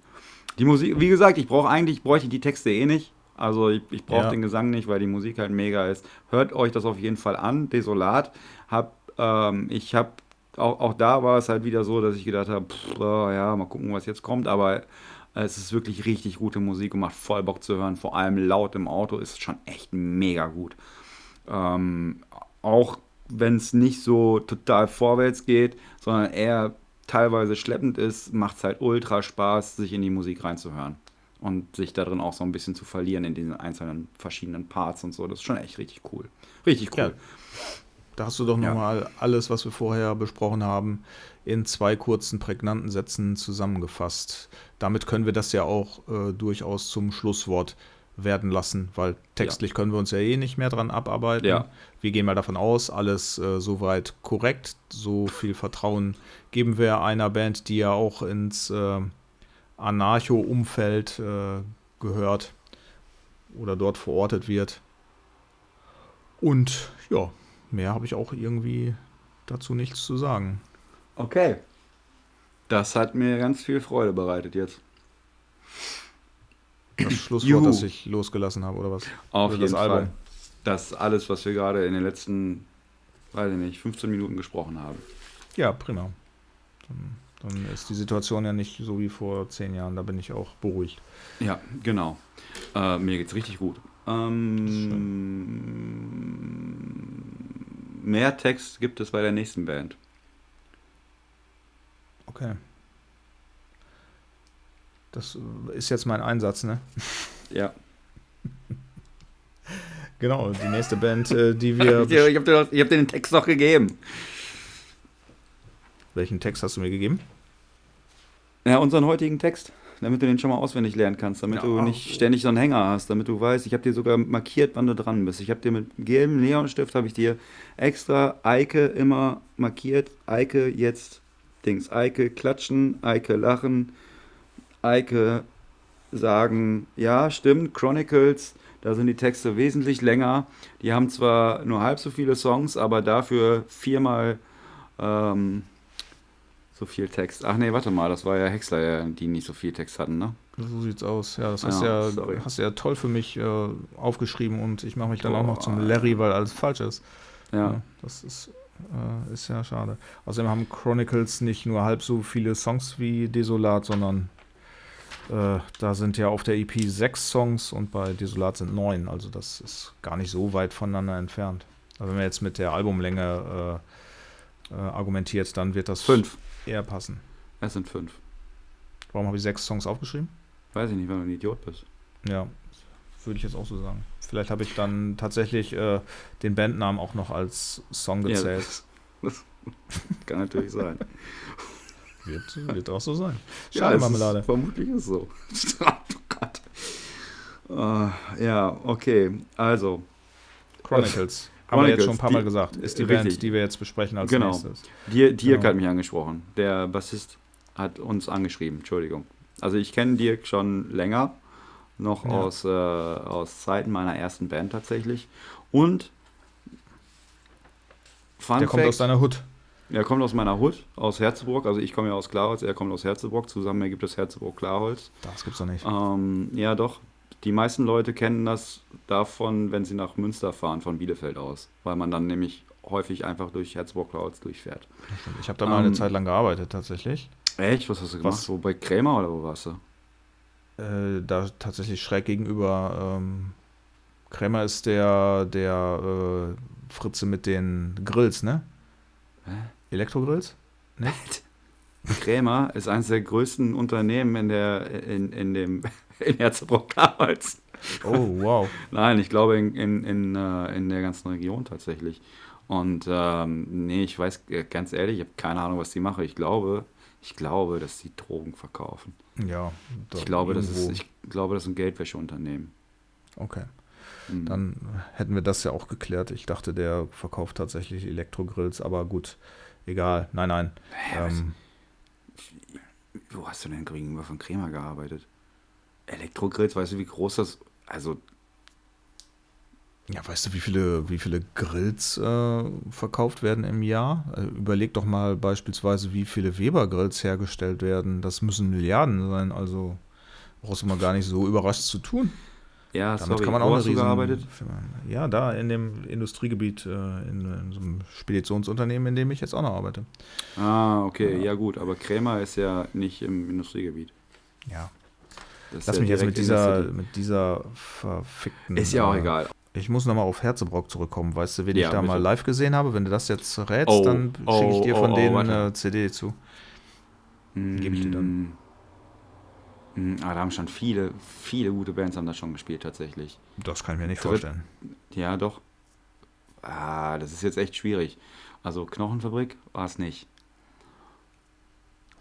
Die Musik, wie gesagt, ich brauche eigentlich, bräuchte ich die Texte eh nicht. Also ich, ich brauche Ja. den Gesang nicht, weil die Musik halt mega ist. Hört euch das auf jeden Fall an. Desolat. Hab, ähm, ich habe auch, auch da war es halt wieder so, dass ich gedacht habe, oh, ja, mal gucken, was jetzt kommt. Aber es ist wirklich richtig gute Musik und macht voll Bock zu hören. Vor allem laut im Auto ist schon echt mega gut. Ähm, auch wenn es nicht so total vorwärts geht, sondern eher teilweise schleppend ist, macht es halt ultra Spaß, sich in die Musik reinzuhören. Und sich darin auch so ein bisschen zu verlieren in diesen einzelnen verschiedenen Parts und so. Das ist schon echt richtig cool. Richtig cool. Ja. Da hast du doch Ja. nochmal alles, was wir vorher besprochen haben, in zwei kurzen, prägnanten Sätzen zusammengefasst. Damit können wir das ja auch äh, durchaus zum Schlusswort werden lassen, weil textlich können wir uns ja eh nicht mehr dran abarbeiten. Ja. Wir gehen mal davon aus, alles äh, soweit korrekt. So viel Vertrauen geben wir einer Band, die ja auch ins äh, Anarcho-Umfeld äh, gehört oder dort verortet wird. Und ja, mehr habe ich auch irgendwie dazu nichts zu sagen. Okay. Das hat mir ganz viel Freude bereitet jetzt. Das Schlusswort, Juhu. das ich losgelassen habe, oder was? Auf Oder jeden das Fall. Album. Das alles, was wir gerade in den letzten, weiß ich nicht, 15 Minuten gesprochen haben. Ja, prima. Dann, dann ist die Situation ja nicht so wie vor zehn Jahren. Da bin ich auch beruhigt. Ja, genau. Äh, mir geht's richtig gut. Ähm, mehr Text gibt es bei der nächsten Band. Okay. Das äh, ist jetzt mein Einsatz, ne? Ja. Genau, die nächste Band, äh, die wir. ich habe dir, hab dir den Text doch gegeben. Welchen Text hast du mir gegeben? Ja, unseren heutigen Text, damit du den schon mal auswendig lernen kannst, damit Ja. du nicht ständig so einen Hänger hast, damit du weißt, ich habe dir sogar markiert, wann du dran bist. Ich habe dir mit gelbem Neonstift, habe ich dir extra Eike immer markiert. Eike jetzt Dings. Eike klatschen, Eike lachen, Eike sagen, ja, stimmt, Chronicles, da sind die Texte wesentlich länger. Die haben zwar nur halb so viele Songs, aber dafür viermal ähm, so viel Text. Ach nee, warte mal, das war ja ja, die nicht so viel Text hatten, ne? So sieht's aus. Ja, das hast Ja, ja, sorry. hast ja toll für mich äh, aufgeschrieben und ich mache mich dann auch noch zum Larry, weil alles falsch ist. Ja. das ist, äh, ist ja schade. Außerdem haben Chronicles nicht nur halb so viele Songs wie Desolat, sondern äh, da sind ja auf der EP sechs Songs und bei Desolat sind neun. Also das ist gar nicht so weit voneinander entfernt. Aber wenn man jetzt mit der Albumlänge äh, äh, argumentiert, dann wird das Fünf. Eher passen. Es sind fünf. Warum habe ich sechs Songs aufgeschrieben? Weiß ich nicht, weil du ein Idiot bist. Ja, würde ich jetzt auch so sagen. Vielleicht habe ich dann tatsächlich äh, den Bandnamen auch noch als Song Ja, gezählt. das, das kann natürlich sein. Wird, wird auch so sein. Ja, Schade, es Marmelade. Ist, vermutlich ist es so. oh Gott. Äh, ja, okay. Also, Chronicles. Haben wir jetzt schon ein paar Mal die- gesagt. Ist die richtig. Band, die wir jetzt besprechen als Genau. nächstes. Dirk, Dirk Genau. hat mich angesprochen. Der Bassist hat uns angeschrieben. Entschuldigung. Also, ich kenne Dirk schon länger. Noch Ja. aus, äh, aus Zeiten meiner ersten Band tatsächlich. Und. Fun Der kommt Fact, aus deiner Hut. Er kommt aus meiner Hut, aus Herzeburg. Also ich komme ja aus Klarholz, er kommt aus Herzeburg. Zusammen ergibt es Herzeburg-Klarholz. Das gibt's doch nicht. Ähm, ja, doch. Die meisten Leute kennen das davon, wenn sie nach Münster fahren, von Bielefeld aus. Weil man dann nämlich häufig einfach durch Herzeburg-Klarholz durchfährt. Ich habe da mal eine Ähm, Zeit lang gearbeitet, tatsächlich. Echt? Was hast du gemacht? Was? So bei Krämer oder wo warst du? Äh, da tatsächlich schräg gegenüber. Ähm, Krämer ist der, der äh, Fritze mit den Grills, ne? Hä? Elektrogrills? Krämer ist eines der größten Unternehmen in der in, in dem in Herzeburg-Klarholz. Oh, wow. Nein, ich glaube in, in, in, äh, in der ganzen Region tatsächlich. Und ähm, nee, ich weiß äh, ganz ehrlich, ich habe keine Ahnung, was die machen. Ich glaube, ich glaube, dass sie Drogen verkaufen. Ja. Ich glaube, das ist, ich glaube, das ist ein Geldwäscheunternehmen. Okay. Mhm. Dann hätten wir das ja auch geklärt. Ich dachte, der verkauft tatsächlich Elektrogrills, aber gut, egal. Nein, nein. Ja, ähm, wo hast du denn gegenüber von Kremer gearbeitet? Elektrogrills, weißt du, wie groß das. Also. Ja, weißt du, wie viele, wie viele Grills äh, verkauft werden im Jahr? Also überleg doch mal beispielsweise, wie viele Weber-Grills hergestellt werden. Das müssen Milliarden sein, also brauchst du mal gar nicht so überrascht zu tun. Ja, Damit sorry, kann man auch du gearbeitet? Ja, da in dem Industriegebiet, äh, in, in, so einem Speditionsunternehmen, in dem ich jetzt auch noch arbeite. Ah, okay, ja, ja gut, aber Krämer ist ja nicht im Industriegebiet. Ja. Das Lass mich jetzt mit dieser, mit dieser verfickten. Ist ja auch äh, egal. Ich muss nochmal auf Herzebrock zurückkommen. Weißt du, wen ja, ich da bitte. mal live gesehen habe? Wenn du das jetzt rätst, oh, dann schicke ich dir oh, von oh, denen eine CD zu. Mm, Gebe ich dir dann. Mm, ah, da haben schon viele, viele gute Bands haben das schon gespielt tatsächlich. Das kann ich mir nicht Dritt, vorstellen. Ja, doch. Ah, das ist jetzt echt schwierig. Also Knochenfabrik war es nicht.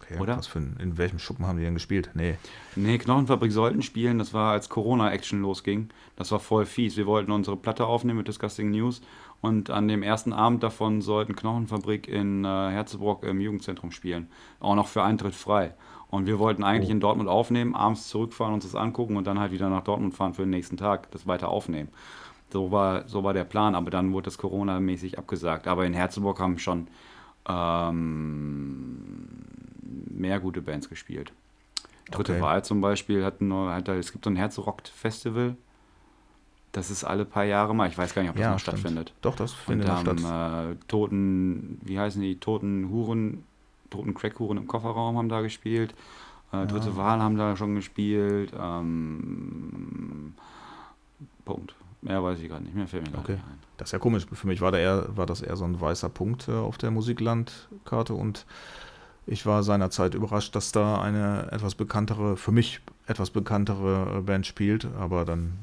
Okay, Oder? Was für ein, in welchem Schuppen haben die denn gespielt? Nee. Nee, Knochenfabrik sollten spielen. Das war, als Corona-Action losging. Das war voll fies. Wir wollten unsere Platte aufnehmen mit Disgusting News. Und an dem ersten Abend davon sollten Knochenfabrik in äh, Herzebrock im Jugendzentrum spielen. Auch noch für Eintritt frei. Und wir wollten eigentlich oh. in Dortmund aufnehmen, abends zurückfahren, uns das angucken und dann halt wieder nach Dortmund fahren für den nächsten Tag, das weiter aufnehmen. So war, so war der Plan, aber dann wurde das Corona-mäßig abgesagt. Aber in Herzeburg haben schon ähm, mehr gute Bands gespielt. Dritte okay. Wahl zum Beispiel hat, nur, hat es gibt so ein Herzrock-Festival. Das ist alle paar Jahre mal. Ich weiß gar nicht, ob das ja, noch stimmt. stattfindet. Doch, das findet noch statt. Äh, Toten, wie heißen die? Toten Huren Toten Crackhuren im Kofferraum haben da gespielt. Äh, Dritte ja. Wahl haben da schon gespielt. Ähm, Punkt. Mehr weiß ich gerade nicht mehr, fällt mir okay. nicht ein. Das ist ja komisch. Für mich war, da eher, war das eher so ein weißer Punkt äh, auf der Musiklandkarte und ich war seinerzeit überrascht, dass da eine etwas bekanntere, für mich etwas bekanntere äh, Band spielt, aber dann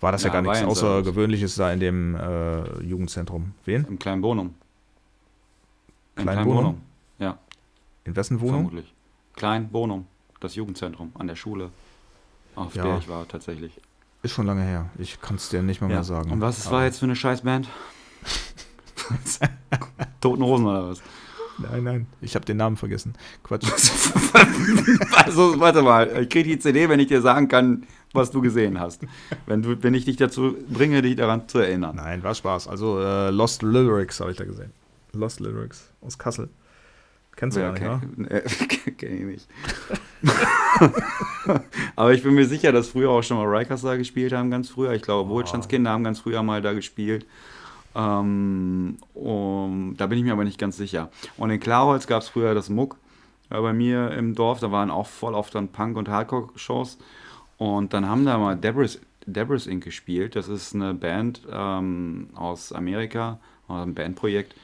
war das ja, ja gar nichts Außergewöhnliches da in dem äh, Jugendzentrum. Wen? Im kleinen Bonum. Im kleinen Bonum? Ja. In wessen Wohnung? Vermutlich. Klein Bonum, das Jugendzentrum an der Schule, auf ja. der ich war tatsächlich. Ist schon lange her. Ich kann es dir nicht mal ja. mehr sagen. Und was es war jetzt für eine Scheißband? Toten Rosen oder was? Nein, nein, ich habe den Namen vergessen. Quatsch. also, warte mal, ich kriege die CD, wenn ich dir sagen kann, was du gesehen hast. Wenn, du, wenn ich dich dazu bringe, dich daran zu erinnern. Nein, war Spaß. Also, äh, Lost Lyrics habe ich da gesehen. Lost Lyrics aus Kassel. Kennst du ja, ja nicht, ne? Kenn ich nicht. Aber ich bin mir sicher, dass früher auch schon mal Rikers da gespielt haben, ganz früher. Ich glaube, oh. Wohlstandskinder haben ganz früher mal da gespielt. Ähm, um, da bin ich mir aber nicht ganz sicher. Und in Klarholz gab es früher das Muck äh, bei mir im Dorf. Da waren auch voll oft dann Punk- und Hardcore-Shows. Und dann haben da mal Debris, Debris Inc. gespielt. Das ist eine Band ähm, aus Amerika, ein Bandprojekt.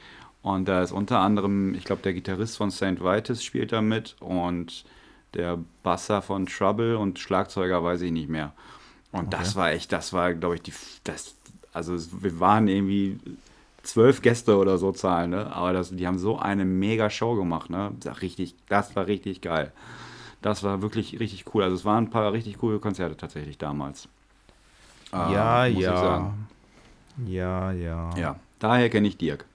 Und da ist unter anderem, ich glaube, der Gitarrist von St. Vitus spielt da mit und der Basser von Trouble und Schlagzeuger weiß ich nicht mehr. Und okay. das war echt, das war, glaube ich, die, das, also wir waren irgendwie zwölf Gäste oder so zahlen, ne? Aber das, die haben so eine mega Show gemacht, ne? Richtig, das war richtig geil. Das war wirklich richtig cool. Also es waren ein paar richtig coole Konzerte tatsächlich damals. Ja, äh, ja. Ja, ja. Ja, daher kenne ich Dirk.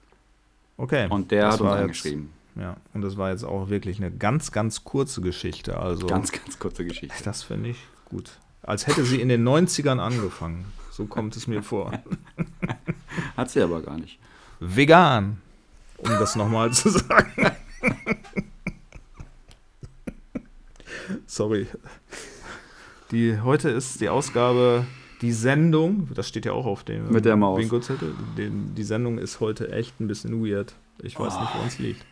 Okay. Und der hat uns angeschrieben. Ja, und das war jetzt auch wirklich eine ganz, ganz kurze Geschichte. Also, ganz, ganz kurze Geschichte. Das finde ich gut. Als hätte sie in den 90ern angefangen. So kommt es mir vor. Hat sie aber gar nicht. Vegan, um das nochmal zu sagen. Sorry. Die, heute ist die Ausgabe die Sendung, das steht ja auch auf dem Mit der Maus. Bingo-Zettel, die Sendung ist heute echt ein bisschen weird. Ich weiß nicht, woran es liegt.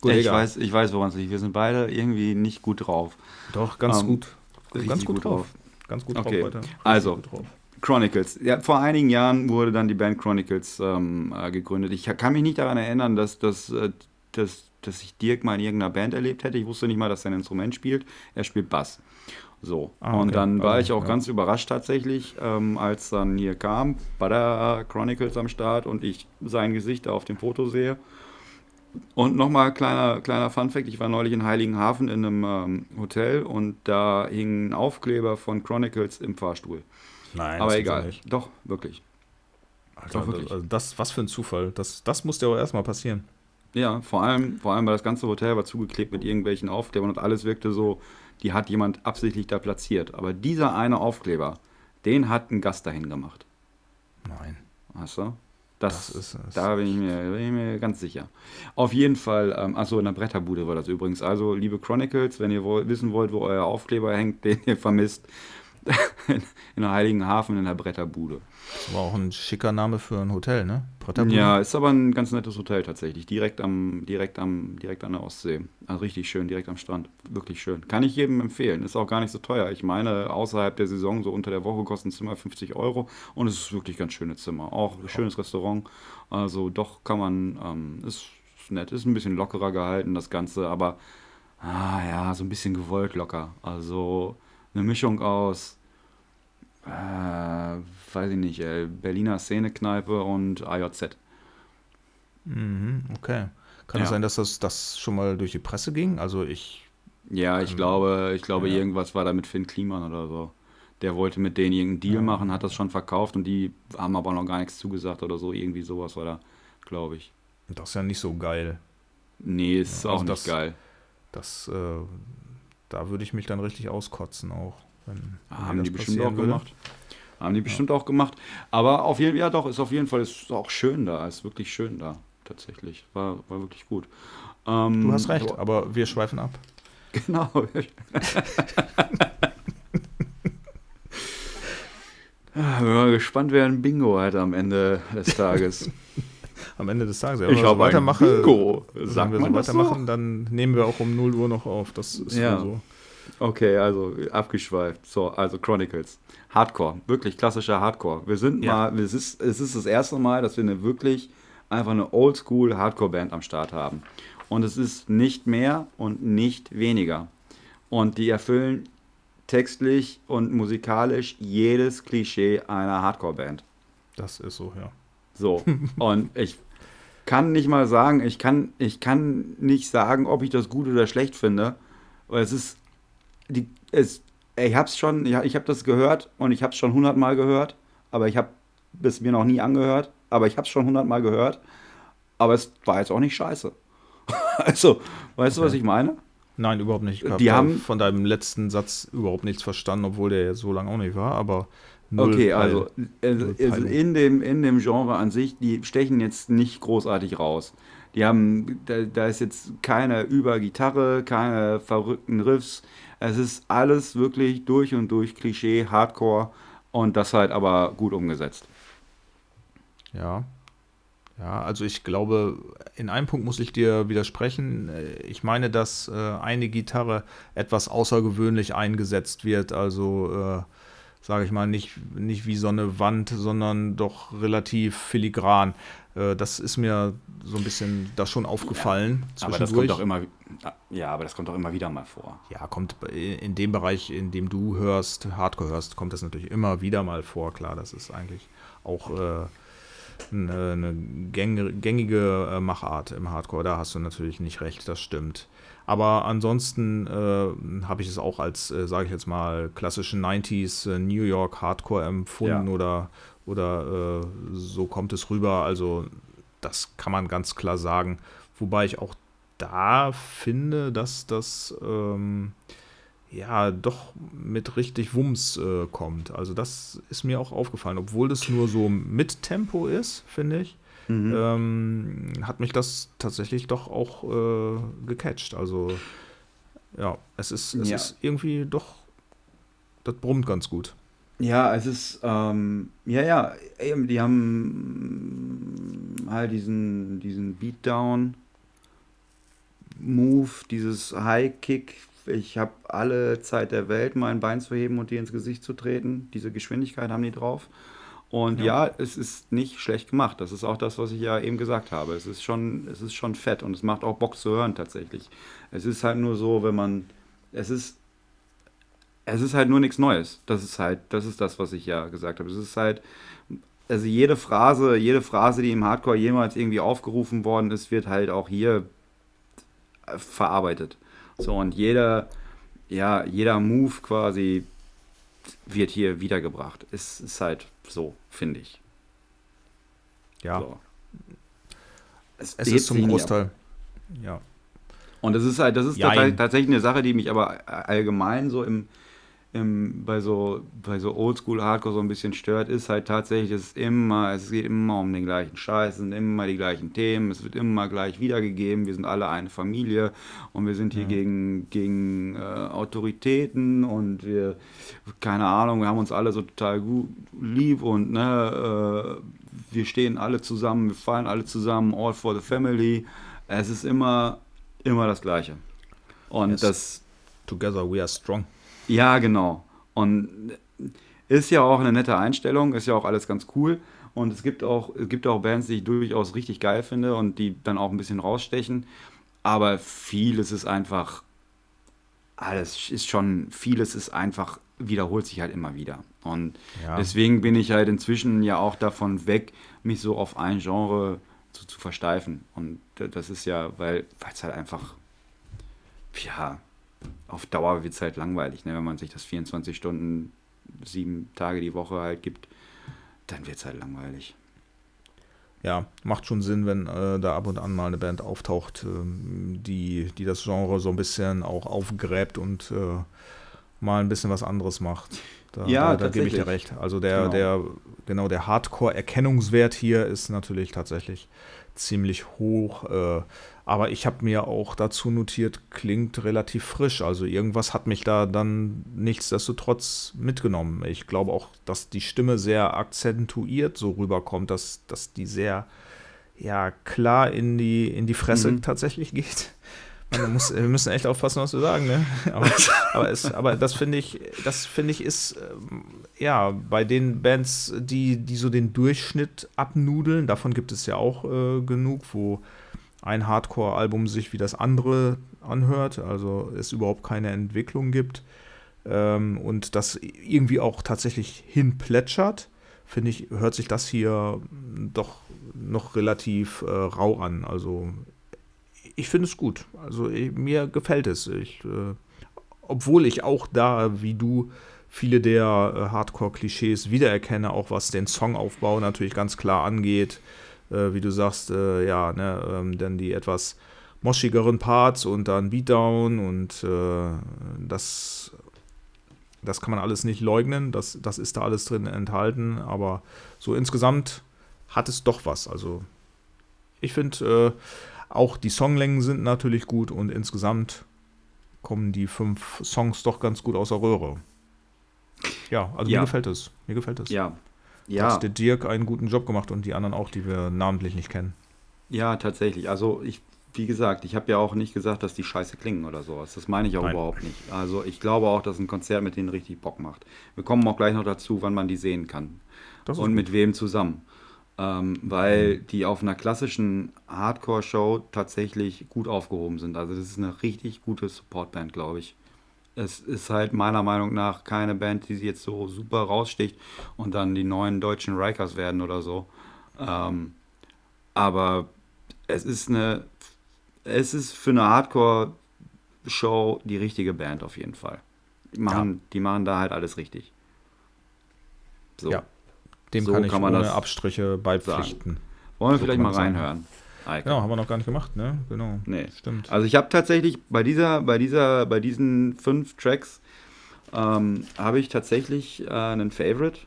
Gut, ich, weiß, ich weiß, woran es liegt. Wir sind beide irgendwie nicht gut drauf. Doch, ganz ähm, gut. Ganz gut, gut drauf. Ganz gut okay. drauf heute. Also, drauf. Chronicles. Ja, vor einigen Jahren wurde dann die Band Chronicles ähm, äh, gegründet. Ich kann mich nicht daran erinnern, dass, dass, äh, dass, dass ich Dirk mal in irgendeiner Band erlebt hätte. Ich wusste nicht mal, dass er ein Instrument spielt. Er spielt Bass. So. Ah, Und okay. dann war Also, ich auch ja. ganz überrascht tatsächlich, ähm, als dann hier kam, Butter Chronicles am Start und ich sein Gesicht da auf dem Foto sehe. Und nochmal kleiner, kleiner Funfact, ich war neulich in Heiligenhafen in einem ähm, Hotel und da hing ein Aufkleber von Chronicles im Fahrstuhl. Nein, Aber egal. nicht. Doch, wirklich. Alter, Doch, wirklich. also das, was für ein Zufall. Das, das muss dir auch erstmal passieren. Ja, vor allem, vor allem, weil das ganze Hotel war zugeklebt mit irgendwelchen Aufklebern und alles wirkte so, die hat jemand absichtlich da platziert. Aber dieser eine Aufkleber, den hat ein Gast dahin gemacht. Nein. Du? Das, Das ist es. Da bin ich, mir, bin ich mir ganz sicher. Auf jeden Fall, ähm, achso, in der Bretterbude war das übrigens. Also, liebe Chronicles, wenn ihr woll, wissen wollt, wo euer Aufkleber hängt, den ihr vermisst, in der Heiligen Hafen in der Bretterbude. Das war auch ein schicker Name für ein Hotel, ne? Bretterbude? Ja, ist aber ein ganz nettes Hotel tatsächlich. Direkt am, direkt am, direkt an der Ostsee. Also richtig schön, direkt am Strand. Wirklich schön. Kann ich jedem empfehlen. Ist auch gar nicht so teuer. Ich meine, außerhalb der Saison, so unter der Woche, kosten Zimmer 50 Euro. Und es ist wirklich ganz schönes Zimmer. Auch ein schönes Restaurant. Also doch kann man, ähm, ist nett. Ist ein bisschen lockerer gehalten, das Ganze. Aber, ah ja, so ein bisschen gewollt locker. Also eine Mischung aus äh, weiß ich nicht, ey, Berliner Szenekneipe und AJZ. Mhm, okay. Kann Ja. es sein, dass das, das schon mal durch die Presse ging? Also ich. Ja, ich Ähm, glaube, ich glaube, ja. irgendwas war da mit Finn Kliman oder so. Der wollte mit denen irgendeinen Deal Ja. machen, hat das schon verkauft und die haben aber noch gar nichts zugesagt oder so. Irgendwie sowas war da, glaube ich. Das ist ja nicht so geil. Nee, ist Ja, auch also nicht das- geil. Das, äh, da würde ich mich dann richtig auskotzen auch. Wenn, wenn mir Haben das die bestimmt auch würde. gemacht. Haben die bestimmt auch gemacht. Aber auf jeden Fall, ja doch, ist auf jeden Fall, ist auch schön da. Ist wirklich schön da, tatsächlich. War, war wirklich gut. Ähm, Du hast recht, aber wir schweifen ab. Genau. Ah, Bin mal gespannt, wer ein Bingo hat am Ende des Tages. Am Ende des Tages. Ja, Ich wenn wir so habe ein weitermache, Bingo. Wenn Sagt wir man so so? weitermachen, dann nehmen wir auch um 0 Uhr noch auf. Das ist Ja. ja so. Okay, also abgeschweift. So, also Chronicles. Hardcore, wirklich klassischer Hardcore. Wir sind Ja. mal, es ist, es ist das erste Mal, dass wir eine wirklich einfach eine Oldschool Hardcore-Band am Start haben. Und es ist nicht mehr und nicht weniger. Und die erfüllen textlich und musikalisch jedes Klischee einer Hardcore-Band. Das ist so, ja. So, und ich kann nicht mal sagen, ich kann, ich kann nicht sagen, ob ich das gut oder schlecht finde, weil es ist, die, es, ich hab's schon, ja, ich habe das gehört und ich habe es schon hundertmal gehört, aber ich habe es mir noch nie angehört, aber ich habe es schon hundertmal gehört, aber es war jetzt auch nicht scheiße. also, weißt du, was Okay. ich meine? Nein, überhaupt nicht. Ich hab Die da haben- von deinem letzten Satz überhaupt nichts verstanden, obwohl der ja so lange auch nicht war, aber null Okay, also, äh, also Peilung. in, dem, in dem Genre an sich, die stechen jetzt nicht großartig raus. Die haben, da, da ist jetzt keine Übergitarre, keine verrückten Riffs. Es ist alles wirklich durch und durch Klischee, Hardcore und das halt aber gut umgesetzt. Ja. Ja, also ich glaube, in einem Punkt muss ich dir widersprechen. Ich meine, dass äh, eine Gitarre etwas außergewöhnlich eingesetzt wird. Also, äh, sage ich mal, nicht, nicht wie so eine Wand, sondern doch relativ filigran. Äh, das ist mir so ein bisschen da schon aufgefallen. Aber das kommt doch immer, ja, aber das kommt doch immer wieder mal vor. Ja, kommt in dem Bereich, in dem du hörst, Hardcore hörst, kommt das natürlich immer wieder mal vor. Klar, das ist eigentlich auch äh, eine, eine gäng- gängige äh, Machart im Hardcore. Da hast du natürlich nicht recht, das stimmt. Aber ansonsten äh, habe ich es auch als, äh, sage ich jetzt mal, klassischen 90s äh, New York Hardcore empfunden Ja. oder, oder äh, so kommt es rüber. Also das kann man ganz klar sagen. Wobei ich auch da finde, dass das ähm, ja doch mit richtig Wumms äh, kommt. Also das ist mir auch aufgefallen, obwohl das nur so mit Tempo ist, finde ich. Mhm. Ähm, hat mich das tatsächlich doch auch äh, gecatcht. Also ja, es ist, es Ja. ist irgendwie doch, das brummt ganz gut. Ja, es ist, ähm, ja, ja, eben, die haben halt diesen, diesen Beatdown-Move, dieses High-Kick. Ich habe alle Zeit der Welt, mein Bein zu heben und dir ins Gesicht zu treten. Diese Geschwindigkeit haben die drauf. Und ja. Ja. es ist nicht schlecht gemacht. Das ist auch das, was ich ja eben gesagt habe. Es ist schon, es ist schon fett und es macht auch Bock zu hören tatsächlich. Es ist halt nur so, wenn man, es ist es ist halt nur nichts Neues. Das ist halt, das ist das, was ich ja gesagt habe. Es ist halt, also jede Phrase, jede Phrase, die im Hardcore jemals irgendwie aufgerufen worden ist, wird halt auch hier verarbeitet. So, und jeder, ja, jeder Move quasi wird hier wiedergebracht. Es ist halt so, finde ich. Ja. So. Es, es ist zum Großteil. Ja. Und das ist halt, das ist tatsächlich eine Sache, die mich aber allgemein so im, im, bei so, bei so Oldschool-Hardcore so ein bisschen stört, ist halt tatsächlich, es ist immer, es geht immer um den gleichen Scheiß, es sind immer die gleichen Themen, es wird immer gleich wiedergegeben, wir sind alle eine Familie und wir sind hier ja. gegen, gegen äh, Autoritäten und wir, keine Ahnung, wir haben uns alle so total gut lieb und ne, äh, wir stehen alle zusammen, wir fallen alle zusammen, all for the family. Es ist immer Immer das Gleiche. Und yes. das. Together we are strong. Ja, genau. Und ist ja auch eine nette Einstellung, ist ja auch alles ganz cool. Und es gibt auch, es gibt auch Bands, die ich durchaus richtig geil finde und die dann auch ein bisschen rausstechen. Aber vieles ist einfach, alles ist schon, vieles ist einfach, wiederholt sich halt immer wieder. Und ja. deswegen bin ich halt inzwischen ja auch davon weg, mich so auf ein Genre zu zu, zu versteifen. Und das ist ja, weil es halt einfach, ja, auf Dauer wird es halt langweilig, ne? wenn man sich das 24 Stunden, sieben Tage die Woche halt gibt, dann wird es halt langweilig. Ja, macht schon Sinn, wenn äh, da ab und an mal eine Band auftaucht, äh, die, die das Genre so ein bisschen auch aufgräbt und äh, mal ein bisschen was anderes macht. Da, ja, da, da gebe ich dir recht. Also der, genau. der, genau, der Hardcore-Erkennungswert hier ist natürlich tatsächlich ziemlich hoch. Äh, aber ich habe mir auch dazu notiert, klingt relativ frisch. Also irgendwas hat mich da dann nichtsdestotrotz mitgenommen. Ich glaube auch, dass die Stimme sehr akzentuiert so rüberkommt, dass, dass die sehr ja, klar in die, in die Fresse mhm. tatsächlich geht. Muss, wir müssen echt aufpassen, was wir sagen, ne? Aber, aber, es, aber das finde ich, das finde ich ist ähm, ja bei den Bands, die, die so den Durchschnitt abnudeln, davon gibt es ja auch äh, genug, wo ein Hardcore-Album sich wie das andere anhört, also es überhaupt keine Entwicklung gibt ähm, und das irgendwie auch tatsächlich hinplätschert, finde ich, hört sich das hier doch noch relativ äh, rau an. Also ich finde es gut. Also ich, mir gefällt es. Ich, äh, obwohl ich auch da, wie du, viele der äh, Hardcore-Klischees wiedererkenne, auch was den Songaufbau natürlich ganz klar angeht. Äh, wie du sagst, äh, ja, ne, ähm, dann die etwas moschigeren Parts und dann Beatdown und äh, das, das kann man alles nicht leugnen. Das, das ist da alles drin enthalten. Aber so insgesamt hat es doch was. Also ich finde, äh, auch die Songlängen sind natürlich gut und insgesamt kommen die fünf Songs doch ganz gut aus der Röhre. Ja, also ja. mir gefällt es. Mir gefällt es. Ja. Ja. Da hat der Dirk einen guten Job gemacht und die anderen auch, die wir namentlich nicht kennen. Ja, tatsächlich. Also ich, wie gesagt, ich habe ja auch nicht gesagt, dass die scheiße klingen oder sowas. Das meine ich auch Nein. überhaupt nicht. Also ich glaube auch, dass ein Konzert mit denen richtig Bock macht. Wir kommen auch gleich noch dazu, wann man die sehen kann. und gut. mit wem zusammen ähm, weil die auf einer klassischen Hardcore-Show tatsächlich gut aufgehoben sind. Also das ist eine richtig gute Supportband, glaube ich. Es ist halt meiner Meinung nach keine Band, die jetzt so super raussticht und dann die neuen deutschen Rikers werden oder so. Ähm, aber es ist eine, es ist für eine Hardcore-Show die richtige Band auf jeden Fall. Die machen, ja. die machen da halt alles richtig. So. Ja. Dem so kann ich kann ohne Abstriche beipflichten. Sagen. Wollen wir so vielleicht mal reinhören? Ike. Genau, haben wir noch gar nicht gemacht, ne? Genau. Nee. Stimmt. Also ich habe tatsächlich bei dieser, bei dieser, bei diesen fünf Tracks ähm, habe ich tatsächlich äh, einen Favorite.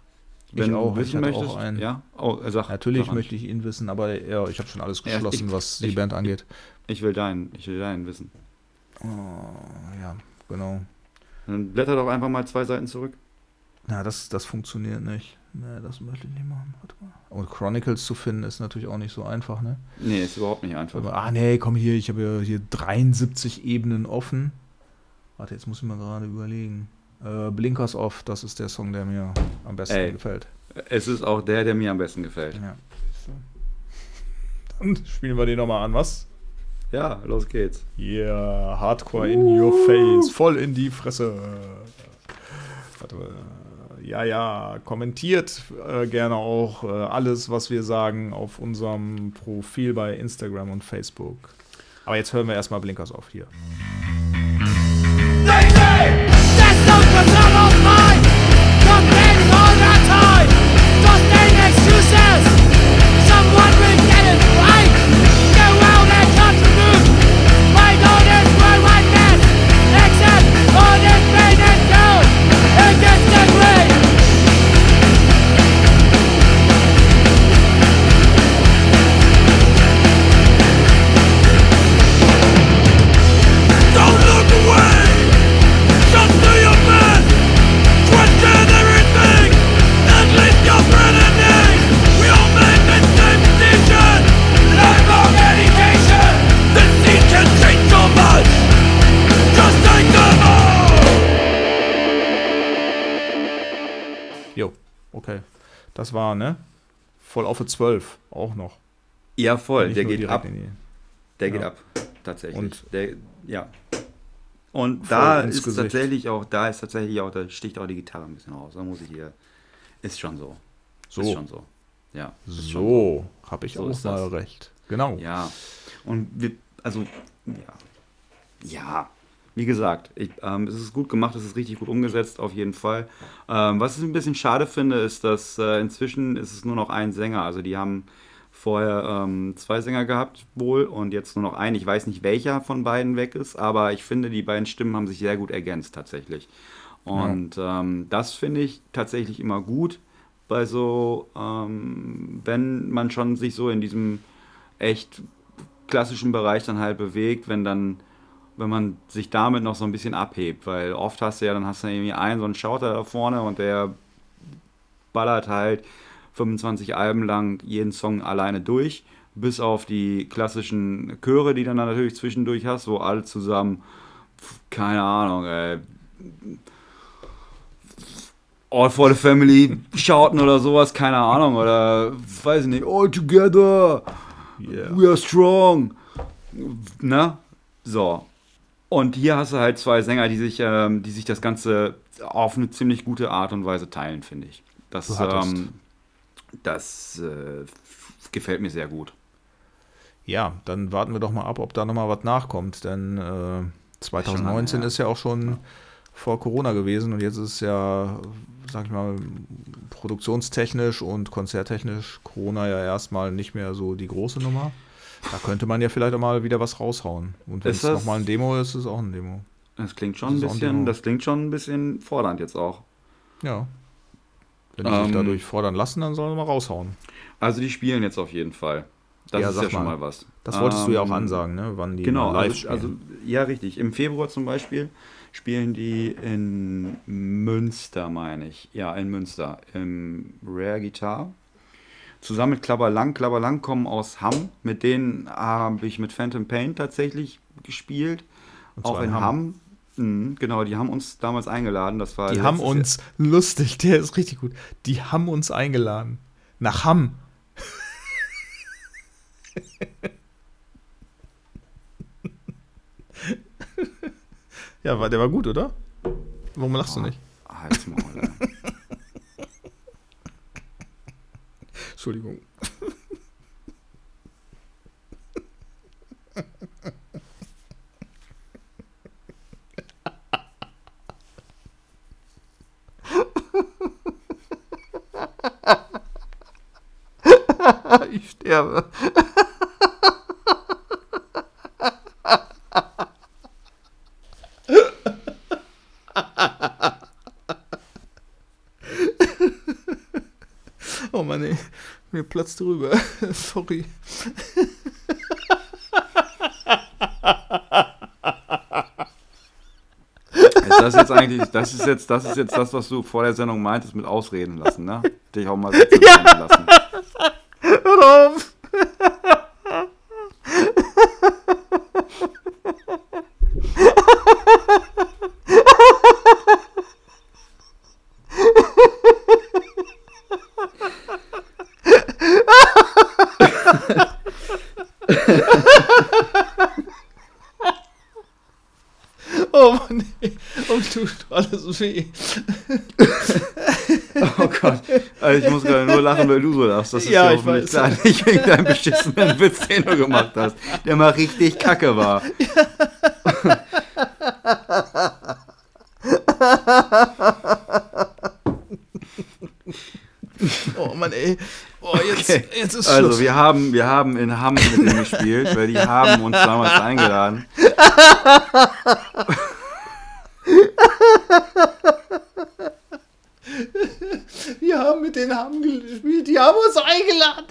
Wenn ich auch, du wissen ich möchtest, auch einen. Ja, oh, sag, Natürlich sag möchte ich ihn wissen, aber ja, ich habe schon alles geschlossen, ja, ich, was die ich, Band angeht. Ich will deinen, ich will deinen wissen. Oh, ja, genau. Dann blätter doch einfach mal zwei Seiten zurück. Na, das, das funktioniert nicht. Nee, das möchte ich nicht machen. Und Chronicles zu finden ist natürlich auch nicht so einfach, ne? Nee, ist überhaupt nicht einfach. Aber, ah, nee, komm hier, ich habe ja hier 73 Ebenen offen. Warte, jetzt muss ich mal gerade überlegen. Äh, Blinkers Off, das ist der Song, der mir am besten Ey, gefällt. Es ist auch der, der mir am besten gefällt. Ja. Dann spielen wir den nochmal an, was? Ja, los geht's. Yeah, Hardcore uh. in your face, voll in die Fresse. Ja, ja, kommentiert äh, gerne auch äh, alles, was wir sagen auf unserem Profil bei Instagram und Facebook. Aber jetzt hören wir erstmal Blinkers auf hier. Don't war, ne? Voll auf für 12 auch noch. Ja, voll, der geht ab. Der geht Ja. ab, tatsächlich. Und- der, ja. Und da ist Gesicht. tatsächlich auch, da ist tatsächlich auch, da sticht auch die Gitarre ein bisschen raus. Da muss ich hier. Ist schon so. So. Ist schon so. Ja. schon So, habe ich So auch mal recht. Genau. Ja. Und wir, also, ja. Ja. Wie gesagt, ich, ähm, es ist gut gemacht, es ist richtig gut umgesetzt, auf jeden Fall. Ähm, was ich ein bisschen schade finde, ist, dass äh, inzwischen ist es nur noch ein Sänger. Also die haben vorher ähm, zwei Sänger gehabt wohl und jetzt nur noch einen. Ich weiß nicht, welcher von beiden weg ist, aber ich finde, die beiden Stimmen haben sich sehr gut ergänzt tatsächlich. Und ähm, das finde ich tatsächlich immer gut bei so, ähm, wenn man schon sich so in diesem echt klassischen Bereich dann halt bewegt, wenn dann, wenn man sich damit noch so ein bisschen abhebt, weil oft hast du ja, dann hast du irgendwie einen, so einen Schauter da vorne und der ballert halt 25 Alben lang jeden Song alleine durch, bis auf die klassischen Chöre, die dann natürlich zwischendurch hast, wo alle zusammen, keine Ahnung, ey, All for the Family schauten oder sowas, keine Ahnung, oder weiß ich nicht, All Together, Yeah. We are strong. Ne? So. Und hier hast du halt zwei Sänger, die sich, ähm, die sich das Ganze auf eine ziemlich gute Art und Weise teilen, finde ich. Das, ähm, das äh, gefällt mir sehr gut. Ja, dann warten wir doch mal ab, ob da nochmal was nachkommt, denn äh, 2019 her. ist ja auch schon vor Corona gewesen und jetzt ist ja, sag ich mal, produktionstechnisch und konzerttechnisch Corona ja erstmal nicht mehr so die große Nummer. Da könnte man ja vielleicht auch mal wieder was raushauen. Und wenn Ist es nochmal ein Demo ist, ist es auch ein Demo. Das klingt schon ein Das ein bisschen, Demo. das klingt schon ein bisschen fordernd jetzt auch. Ja. Wenn die sich Ähm, dadurch fordern lassen, dann sollen sie mal raushauen. Also die spielen jetzt auf jeden Fall. Das Ja, ist ja schon mal. mal was. Das wolltest du ja auch Ähm, ansagen, ne? wann die Genau, live also, spielen. also ja, richtig. Im Februar zum Beispiel spielen die in Münster, meine ich. Ja, in Münster, im Rare Guitar. Zusammen mit Klabberlang. Klabberlang kommen aus Hamm. Mit denen habe ich mit Phantom Pain tatsächlich gespielt. Auch in Hamm. Hamm. Mhm, genau, die haben uns damals eingeladen. Das war Die haben uns, lustig, der ist richtig gut. Die haben uns eingeladen. Nach Hamm. ja, war, der war gut, oder? Warum lachst du nicht? Jahr. Halt's Maul, ey. Entschuldigung. ich sterbe. Oh Mann, ey. Mir platzt drüber. Sorry. Ist das jetzt eigentlich, das ist jetzt, das ist jetzt das, was du vor der Sendung meintest mit Ausreden lassen, ne? Dich auch mal sitzen lassen. Hör auf! Oh Oh nee, und tut weh. Oh Gott. Also ich muss gerade nur lachen, weil du so lachst. Das ist Ja, ja, ich hoffentlich klar. Nicht wegen deinem beschissenen Witz, den du gemacht hast. Der mal richtig kacke war. Oh Mann, ey. Oh, jetzt, Okay. jetzt ist Also Schluss. wir haben, wir haben in Hamm mit denen gespielt, weil die haben uns damals eingeladen. Wir haben mit denen haben gespielt, die haben uns eingeladen.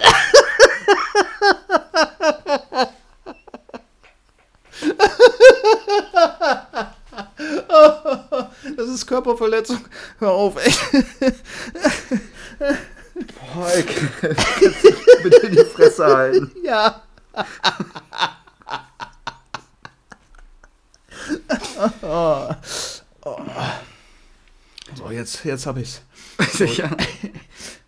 Das ist Körperverletzung. Hör auf, ey. Boah, ey, bitte die Fresse halten. Ja. oh. Oh. So, jetzt, jetzt hab ich's. Sicher.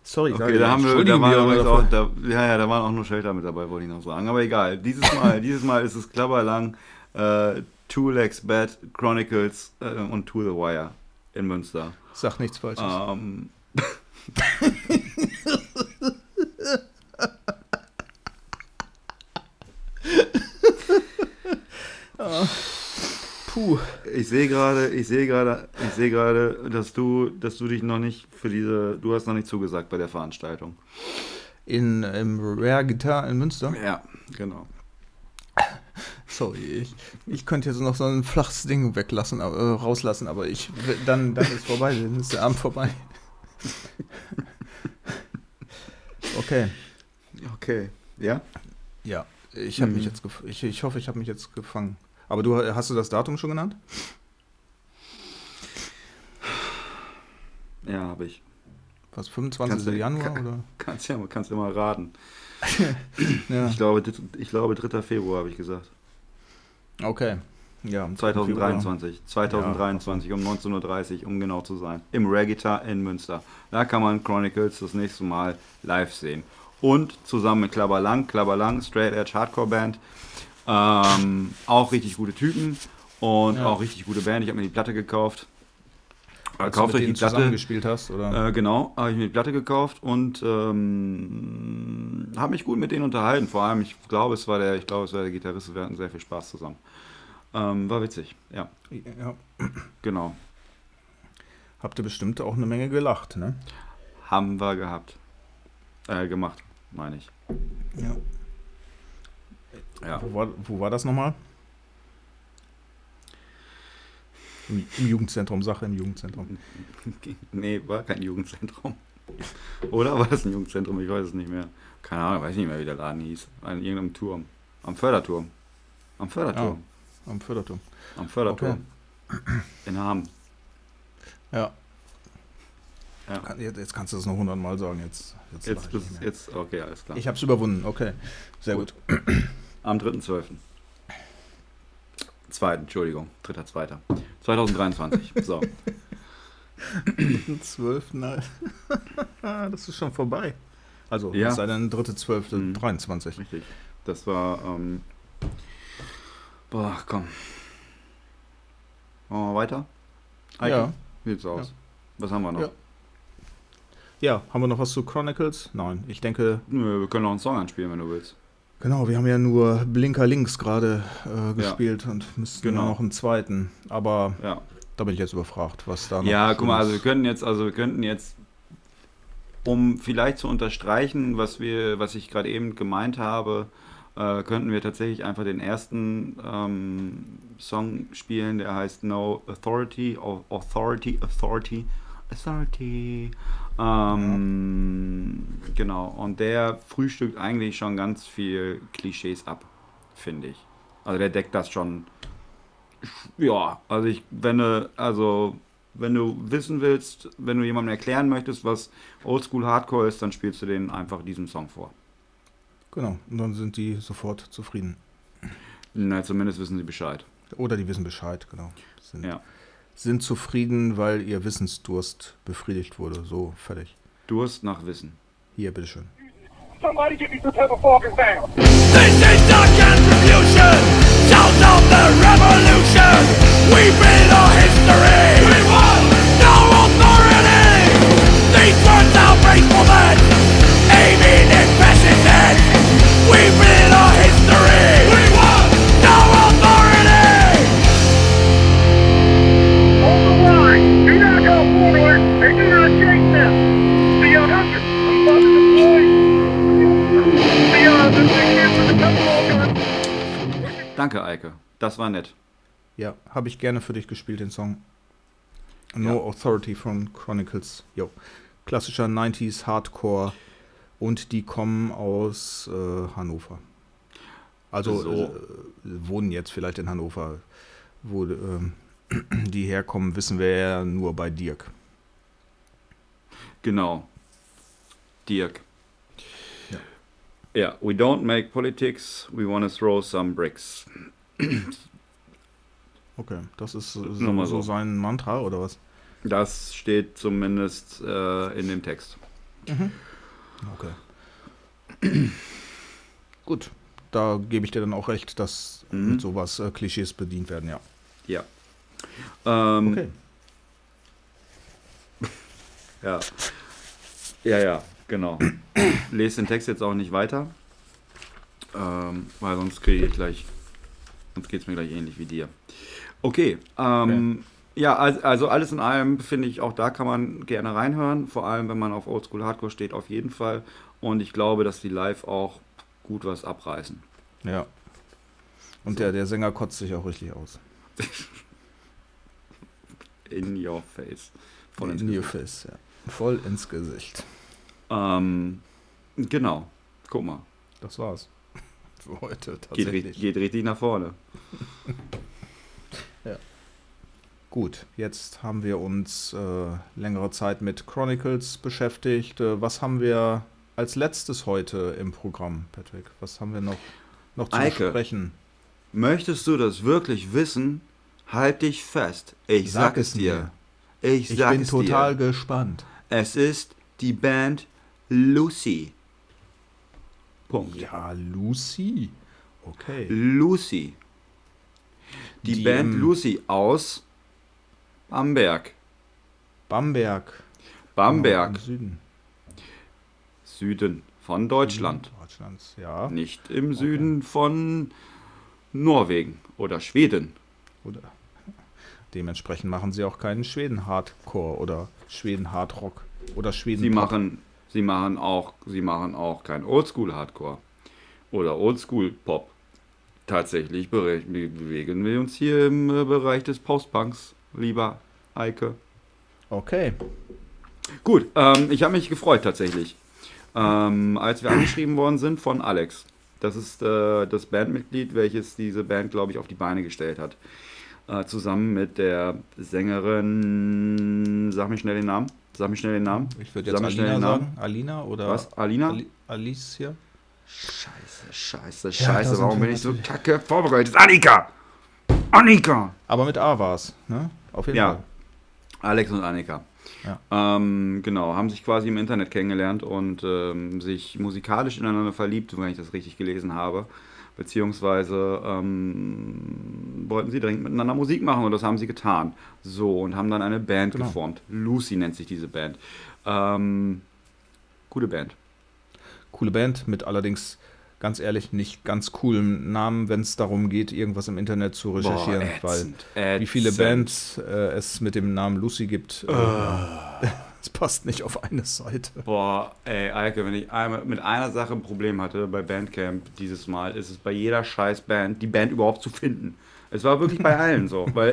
Sorry, Okay, da haben wir, da waren wir auch, da, ja, ja, da waren auch nur Shelter mit dabei, wollte ich noch sagen. Aber egal, dieses Mal, dieses Mal ist es klapperlang äh, Two Legs Bad Chronicles äh, und To the Wire in Münster. Sag nichts Falsches. Ähm, Puh. ich sehe gerade, ich sehe gerade, ich sehe gerade, dass du, dass du dich noch nicht für diese, du hast noch nicht zugesagt bei der Veranstaltung. In, Im Rare Guitar in Münster. Ja, genau. Sorry, ich, ich könnte jetzt noch so ein flaches Ding weglassen, äh, rauslassen, aber ich dann, dann ist vorbei, dann ist der Abend vorbei. Okay. Okay. Ja? Ja, ich habe mich Mhm. jetzt gef ich, ich hoffe, ich habe mich jetzt gefangen. Aber du hast du das Datum schon genannt? Ja, habe ich. Was 25. Kannst du- Januar kann- oder? Kannst ja, kannst ja mal raten. Ja. Ich glaube, ich glaube 3. Februar habe ich gesagt. Okay. Ja, am 2023. 2023 um 19.30 Uhr, um genau zu sein. Im Regita in Münster. Da kann man Chronicles das nächste Mal live sehen. Und zusammen mit Klabberlang, Klabberlang, Straight Edge Hardcore Band. Ähm, auch richtig gute Typen und Ja. auch richtig gute Band. Ich habe mir die Platte gekauft. Als du Kauft mit euch die Platte. gespielt hast, oder? Äh, genau, habe ich mir die Platte gekauft und ähm, habe mich gut mit denen unterhalten. Vor allem, ich glaube, es war der, ich glaube, es war der Gitarrist. Wir hatten sehr viel Spaß zusammen. Ähm, war witzig, ja, ja. genau. Habt ihr bestimmt auch eine Menge gelacht, ne? Haben wir gehabt. Äh, gemacht, meine ich. Ja. Ja. Wo, war, wo war das nochmal? Im, Im Jugendzentrum, Sache im Jugendzentrum. nee, war kein Jugendzentrum. Oder war das ein Jugendzentrum? Ich weiß es nicht mehr. Keine Ahnung, weiß nicht mehr, wie der Laden hieß. An irgendeinem Turm. Am Förderturm. Am Förderturm. Am Förderturm. Am Förderturm. In Hamm. Ja. Ja. Jetzt, kannst du das noch hundertmal sagen. Jetzt, jetzt, Jetzt, jetzt, okay, alles klar. Ich hab's überwunden, okay. Sehr gut. Am 3.12. Zweiten, Entschuldigung, 3.2. 2023. So. Am 12. Nein. das ist schon vorbei. Also, Ja. es sei denn, 3.12. Mhm. 23. Richtig. Das war, ähm, boah, komm. Machen wir weiter? Eike, Ja. Wie sieht's aus? Was haben wir noch? Ja. Ja, haben wir noch was zu Chronicles? Nein, ich denke, Nö, wir können noch einen Song anspielen, wenn du willst. Genau, wir haben ja nur Blinker links gerade äh, gespielt und müssten Genau. noch einen zweiten. Aber Ja. da bin ich jetzt überfragt, was da noch Ja, guck mal, also wir könnten jetzt, also wir könnten jetzt, um vielleicht zu unterstreichen, was wir, was ich gerade eben gemeint habe, äh, könnten wir tatsächlich einfach den ersten ähm, Song spielen, der heißt No Authority, Au- Authority, Authority, Authority. Ähm, Genau, und der frühstückt eigentlich schon ganz viel Klischees ab, finde ich. Also der deckt das schon ja, also ich, wenn du, also wenn du wissen willst, wenn du jemandem erklären möchtest, was Oldschool Hardcore ist, dann spielst du denen einfach diesen Song vor. Genau, und dann sind die sofort zufrieden. Na, zumindest wissen sie Bescheid. Oder die wissen Bescheid, genau. Sind, Ja. Sind zufrieden, weil ihr Wissensdurst befriedigt wurde. So, fertig. Durst nach Wissen. Hier, bitteschön. Somebody. This is the contribution, sound of the revolution. We build our history. We want no authority. These words outrage for men, aiming at fascism. We build our history. Danke, Eike. Das war nett. Ja, habe ich gerne für dich gespielt, den Song. No Ja. Authority von Chronicles. Jo. Klassischer 90s Hardcore. Und die kommen aus äh, Hannover. Also So. äh, wohnen jetzt vielleicht in Hannover. Wo ähm, die herkommen, wissen wir ja nur bei Dirk. Genau. Dirk. Ja. Ja, we don't make politics, we want to throw some bricks. Okay, das ist so, so so. sein Mantra oder was? Das steht zumindest äh, in dem Text. Okay. Gut, da gebe ich dir dann auch recht, dass Mhm. mit sowas äh, Klischees bedient werden, ja. Ja. Ähm, Okay. Ja. Ja, ja, genau. Lest den Text jetzt auch nicht weiter, ähm, weil sonst kriege ich gleich, sonst geht es mir gleich ähnlich wie dir. Okay, ähm, ja, also, alles in allem finde ich, auch da kann man gerne reinhören, vor allem wenn man auf Oldschool Hardcore steht, auf jeden Fall. Und ich glaube, dass die live auch gut was abreißen. Ja. Und der, der Sänger kotzt sich auch richtig aus. In your face. Voll ins In your face, ja. Voll ins Gesicht. Ähm, genau, guck mal. Das war's. Für heute Geht, tatsächlich. ri- geht richtig nach vorne. Gut, jetzt haben wir uns äh, längere Zeit mit Chronicles beschäftigt. Äh, was haben wir als letztes heute im Programm, Patrick? Was haben wir noch, noch zu Eike. besprechen? Möchtest du das wirklich wissen? Halt dich fest. Ich Sag sag, es es dir. mir. Ich, Ich sag bin es total dir. gespannt. Es ist die Band Lucy. Punkt. Ja, Lucy. Okay. Lucy. Die, Die Band im- Lucy aus Bamberg. Bamberg. Bamberg, Genau, Süden Süden von Deutschland. Deutschlands, ja. Nicht im Süden von Norwegen oder Schweden. Oder dementsprechend machen sie auch keinen Schweden-Hardcore oder Schweden-Hardrock oder Schweden. Sie machen, sie machen auch, sie machen auch kein Oldschool Hardcore oder Oldschool Pop. Tatsächlich bewegen wir uns hier im äh, Bereich des Postpunks, lieber Eike. Okay. Gut, ähm, ich habe mich gefreut tatsächlich, ähm, als wir angeschrieben worden sind von Alex. Das ist äh, das Bandmitglied, welches diese Band, glaube ich, auf die Beine gestellt hat. Äh, zusammen mit der Sängerin, sag mir schnell den Namen. Sag mir schnell den Namen. Ich würde jetzt Sag mir schnell Alina den Namen. sagen. Alina oder Was? Alina? Ali Alicia? Scheiße, scheiße, Ja, scheiße. sind Warum bin ich so natürlich. kacke vorbereitet? Annika! Annika! Aber mit A war es, ne? Auf jeden Ja. Fall. Alex und Annika. Ja. Ähm, genau, haben sich quasi im Internet kennengelernt und ähm, sich musikalisch ineinander verliebt, wenn ich das richtig gelesen habe. Beziehungsweise ähm, wollten sie dringend miteinander Musik machen und das haben sie getan. So, und haben dann eine Band Genau. geformt. Lucy nennt sich diese Band. Ähm, gute Band. Coole Band mit allerdings ganz ehrlich nicht ganz coolem Namen, wenn es darum geht, irgendwas im Internet zu recherchieren, weil ätzend, wie viele ätzend. Bands äh, es mit dem Namen Lucy gibt, äh, ja. es passt nicht auf eine Seite. Boah, ey, Eike, wenn ich einmal mit einer Sache ein Problem hatte bei Bandcamp dieses Mal, ist es bei jeder scheiß Band, die Band überhaupt zu finden. Es war wirklich bei allen so, weil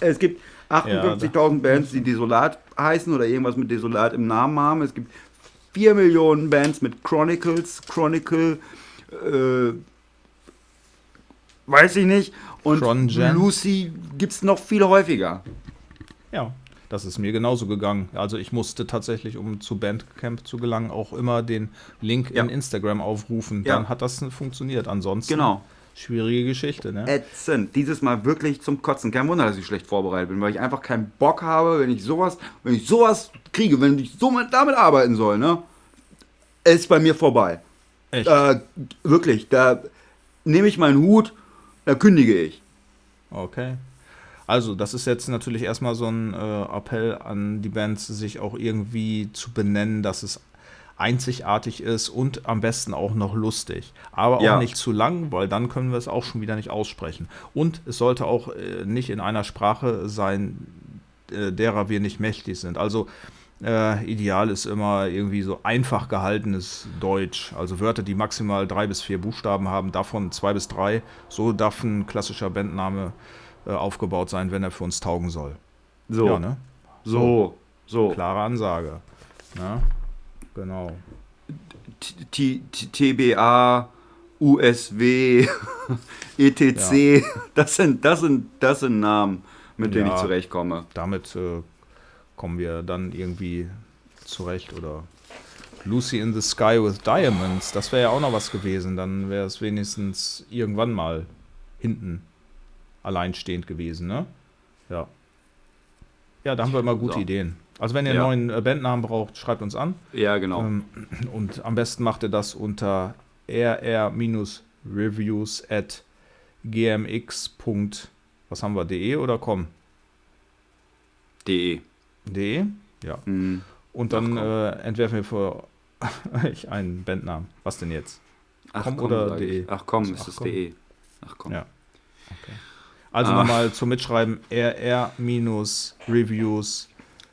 äh, es gibt 58.000 Bands, die Desolat heißen oder irgendwas mit Desolat im Namen haben. Es gibt 4 Millionen Bands mit Chronicles, Chronicle, äh, weiß ich nicht. Und. Lucy gibt es noch viel häufiger. Ja, das ist mir genauso gegangen. Also ich musste tatsächlich, um zu Bandcamp zu gelangen, auch immer den Link Ja. in Instagram aufrufen. Ja. Dann hat das funktioniert. Ansonsten Genau. schwierige Geschichte, ne? ätzend. Dieses Mal wirklich zum Kotzen. Kein Wunder, dass ich schlecht vorbereitet bin, weil ich einfach keinen Bock habe, wenn ich sowas, wenn ich sowas kriege, wenn ich so mit, damit arbeiten soll, ne? Ist bei mir vorbei. Echt? Äh, wirklich, da nehme ich meinen Hut, da kündige ich. Okay. Also, das ist jetzt natürlich erstmal so ein äh, Appell an die Bands, sich auch irgendwie zu benennen, dass es einzigartig ist und am besten auch noch lustig. Aber auch Ja. nicht zu lang, weil dann können wir es auch schon wieder nicht aussprechen. Und es sollte auch äh, nicht in einer Sprache sein, äh, derer wir nicht mächtig sind. Also äh, ideal ist immer irgendwie so einfach gehaltenes Deutsch. Also Wörter, die maximal drei bis vier Buchstaben haben, davon zwei bis drei. So darf ein klassischer Bandname äh, aufgebaut sein, wenn er für uns taugen soll. So, Ja, ne? so, so. Klare Ansage. Ne? Genau. T- T- TBA, USW, ETC, E das, sind, das, sind, das sind Namen, mit denen Ja. ich zurechtkomme. Damit äh, kommen wir dann irgendwie zurecht. Oder Lucy in the Sky with Diamonds. Das wäre ja auch noch was gewesen. Dann wäre es wenigstens irgendwann mal hinten alleinstehend gewesen, ne? Ja. Ja, da haben wir immer gute So. Ideen. Also wenn ihr Ja. einen neuen äh, Bandnamen braucht, schreibt uns an. Ja, genau. Ähm, und am besten macht ihr das unter rr-reviews at gmx. Was haben wir? de oder com? DE. de? Ja. Mhm. Und dann Ach, äh, entwerfen wir für euch einen Bandnamen. Was denn jetzt? Ach Komm komm, oder DE? Ach komm, ist komm. DE. Ach komm. Ja. Also Ah. nochmal zum Mitschreiben rr-reviews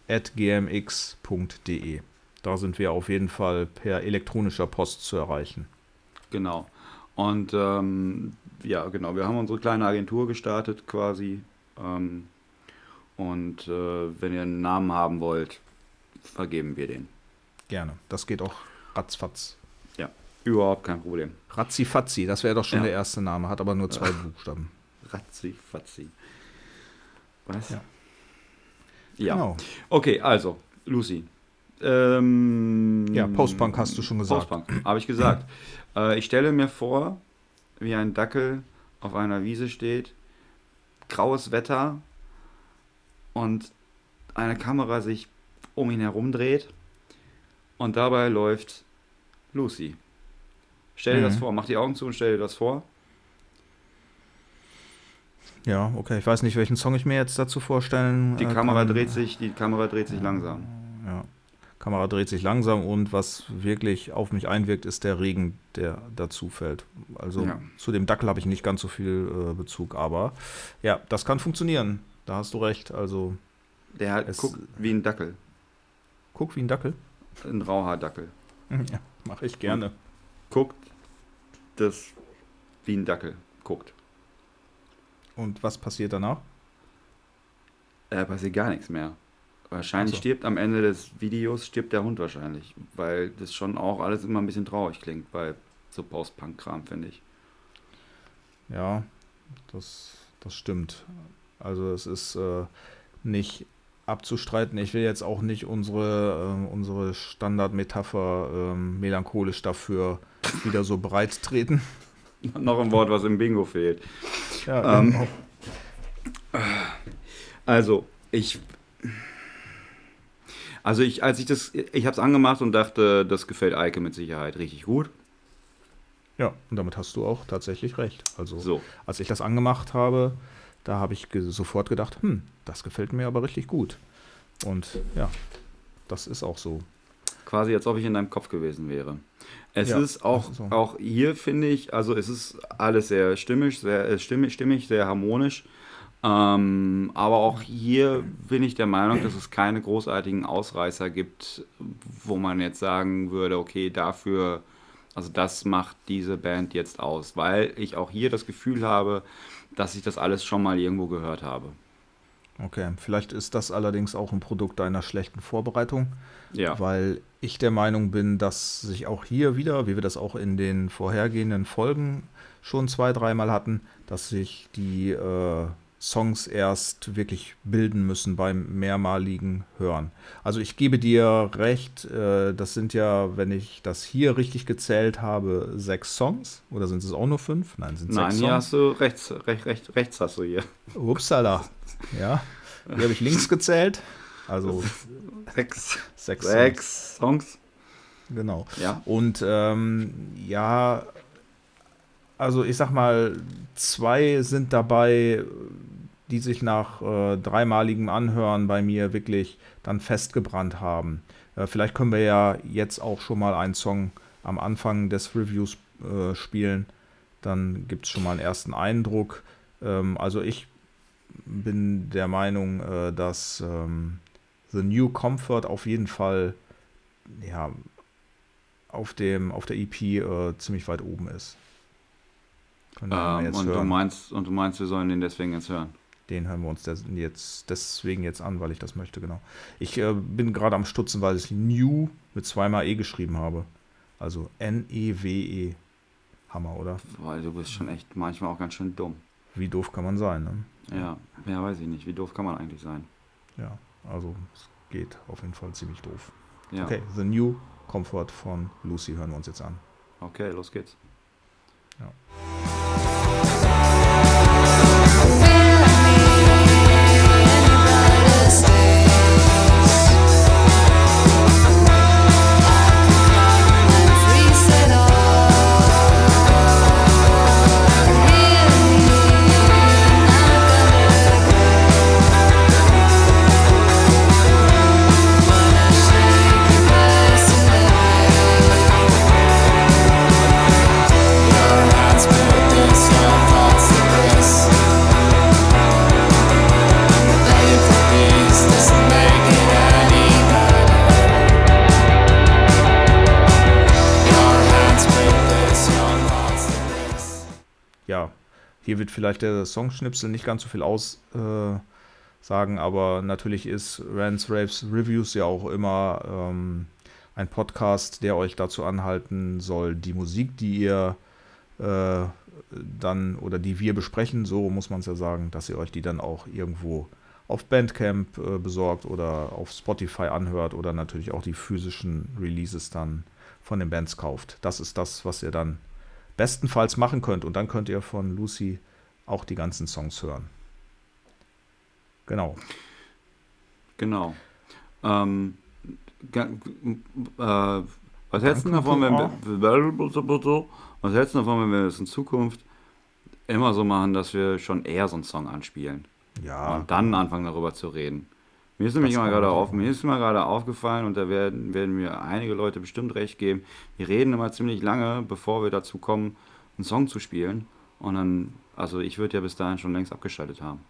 at gmx.de. Da sind wir auf jeden Fall per elektronischer Post zu erreichen. Genau. Und ähm, ja, genau, wir haben unsere kleine Agentur gestartet quasi. Ähm, und äh, wenn ihr einen Namen haben wollt, vergeben wir den. Gerne. Das geht auch ratzfatz. Überhaupt kein Problem. Razzifatzi, das wäre doch schon Ja. der erste Name, hat aber nur zwei Buchstaben. Ratzi, fatzi. Was? Ja. Ja. Genau. Okay, also, Lucy. Ähm, Ja, Postpunk hast du schon gesagt. Postpunk, habe ich gesagt. äh, ich stelle mir vor, wie ein Dackel auf einer Wiese steht, graues Wetter und eine Kamera sich um ihn herum dreht und dabei läuft Lucy. Stell dir das Mhm. vor, mach die Augen zu und stell dir das vor. Ja, okay. Ich weiß nicht, welchen Song ich mir jetzt dazu vorstellen Die äh, Kamera kann. dreht sich, die Kamera dreht sich langsam. Ja. Kamera dreht sich langsam und was wirklich auf mich einwirkt, ist der Regen, der dazu fällt. Also Ja. zu dem Dackel habe ich nicht ganz so viel äh, Bezug, aber ja, das kann funktionieren. Da hast du recht. Also Der Es- guckt wie ein Dackel, guck wie ein Dackel. ein Rauhaardackel. ja, mache ich gerne. Guckt das wie ein Dackel guckt. Und was passiert danach? Äh, passiert gar nichts mehr. Wahrscheinlich so. stirbt am Ende des Videos stirbt der Hund wahrscheinlich, weil das schon auch alles immer ein bisschen traurig klingt bei so Post-Punk-Kram, finde ich. Ja, das, das stimmt. Also es ist äh, nicht abzustreiten. Ich will jetzt auch nicht unsere, ähm, unsere Standardmetapher ähm, melancholisch dafür wieder so breit treten. Noch ein Wort, was im Bingo fehlt. Ja, Ähm, genau. Also, ich. Also ich, als ich das, ich habe es angemacht und dachte, das gefällt Eike mit Sicherheit richtig gut. ja, und damit hast du auch tatsächlich recht. Also So, als ich das angemacht habe, da habe ich ge sofort gedacht, hm, das gefällt mir aber richtig gut. Und ja, das ist auch so. Quasi als ob ich in deinem Kopf gewesen wäre. Es Ja, ist auch, so. auch hier, finde ich, also es ist alles sehr stimmig, sehr äh, stimmig, stimmig sehr harmonisch. Ähm, aber auch hier bin ich der Meinung, dass es keine großartigen Ausreißer gibt, wo man jetzt sagen würde, okay, dafür, also das macht diese Band jetzt aus, weil ich auch hier das Gefühl habe, dass ich das alles schon mal irgendwo gehört habe. Okay, vielleicht ist das allerdings auch ein Produkt einer schlechten Vorbereitung. Ja, weil ich der Meinung bin, dass sich auch hier wieder, wie wir das auch in den vorhergehenden Folgen schon zwei, dreimal hatten, dass sich die äh, Songs erst wirklich bilden müssen beim mehrmaligen Hören. Also ich gebe dir recht, äh, das sind ja, wenn ich das hier richtig gezählt habe, sechs Songs. Oder sind es auch nur fünf? Nein, sind nein, sechs hier Songs. hast du rechts, rechts, rechts, rechts hast du hier. Upsala. Ja, hier habe ich links gezählt. Also Sechs, sechs. Songs. sechs Songs. Genau. Ja. Und ähm, ja, also ich sag mal, zwei sind dabei, die sich nach äh, dreimaligem Anhören bei mir wirklich dann festgebrannt haben. Äh, vielleicht können wir ja jetzt auch schon mal einen Song am Anfang des Reviews äh, spielen. Dann gibt es schon mal einen ersten Eindruck. Ähm, also ich bin der Meinung, äh, dass ähm, The New Comfort auf jeden Fall ja, auf, dem, auf der EP äh, ziemlich weit oben ist. Ähm, und, du hören. meinst, und du meinst, wir sollen den deswegen jetzt hören? Den hören wir uns des, jetzt, deswegen jetzt an, weil ich das möchte, genau. Ich äh, bin gerade am Stutzen, weil ich New mit zweimal E geschrieben habe. Also N-E-W-E. Hammer, oder? Weil du bist schon echt manchmal auch ganz schön dumm. Wie doof kann man sein, ne? Ja, ja, weiß ich nicht. Wie doof kann man eigentlich sein? Ja, also es geht auf jeden Fall ziemlich doof. Ja. Okay, The New Comfort von Lucy hören wir uns jetzt an. Okay, los geht's. ja, hier wird vielleicht der Songschnipsel nicht ganz so viel aussagen, äh, aber natürlich ist Rants, Raves, Reviews ja auch immer ähm, ein Podcast, der euch dazu anhalten soll, die Musik, die ihr äh, dann oder die wir besprechen, so muss man es ja sagen, dass ihr euch die dann auch irgendwo auf Bandcamp äh, besorgt oder auf Spotify anhört oder natürlich auch die physischen Releases dann von den Bands kauft. Das ist das, was ihr dann bestenfalls machen könnt. Und dann könnt ihr von Lucy auch die ganzen Songs hören. Genau. Genau. Ähm, äh, was hältst du davon, wenn wir, was hältst du davon, wenn wir es in Zukunft immer so machen, dass wir schon eher so einen Song anspielen Ja, und dann anfangen darüber zu reden? Mir ist nämlich mal gerade auf, mir ist mal gerade aufgefallen und da werden, werden mir einige Leute bestimmt recht geben. Wir reden immer ziemlich lange, bevor wir dazu kommen, einen Song zu spielen. Und dann, also ich würde ja bis dahin schon längst abgeschaltet haben.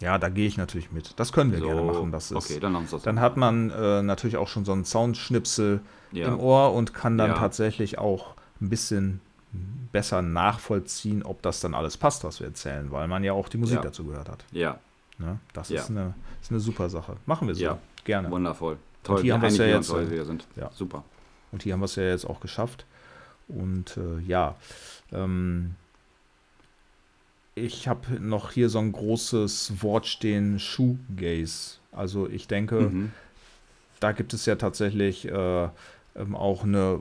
ja, da gehe ich natürlich mit. Das können wir So, gerne machen. Das ist, okay, dann das dann hat man äh, natürlich auch schon so einen Soundschnipsel Ja. im Ohr und kann dann Ja. tatsächlich auch ein bisschen besser nachvollziehen, ob das dann alles passt, was wir erzählen, weil man ja auch die Musik Ja. dazu gehört hat. Ja, Ne? Das Ja. ist, eine, ist eine super Sache. Machen wir so. Ja. Gerne. wundervoll. Toll, hier haben einig ja wir jetzt, heute äh, wieder sind. ja. Super. Und hier haben wir es ja jetzt auch geschafft. Und äh, ja, ähm, ich habe noch hier so ein großes Wort stehen, Shoegaze. Also ich denke, Mhm. da gibt es ja tatsächlich äh, ähm, auch eine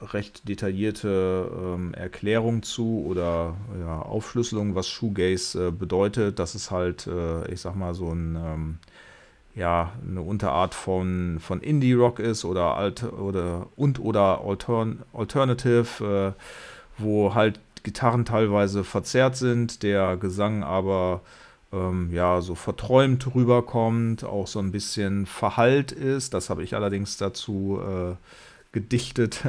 recht detaillierte ähm, Erklärung zu oder ja, Aufschlüsselung, was Shoegaze äh, bedeutet. Das ist halt, äh, ich sag mal, so ein ähm, ja, eine Unterart von, von Indie-Rock ist oder alt oder und oder Altern, Alternative, äh, wo halt Gitarren teilweise verzerrt sind, der Gesang aber ähm, ja so verträumt rüberkommt, auch so ein bisschen verhallt ist. Das habe ich allerdings dazu äh, gedichtet,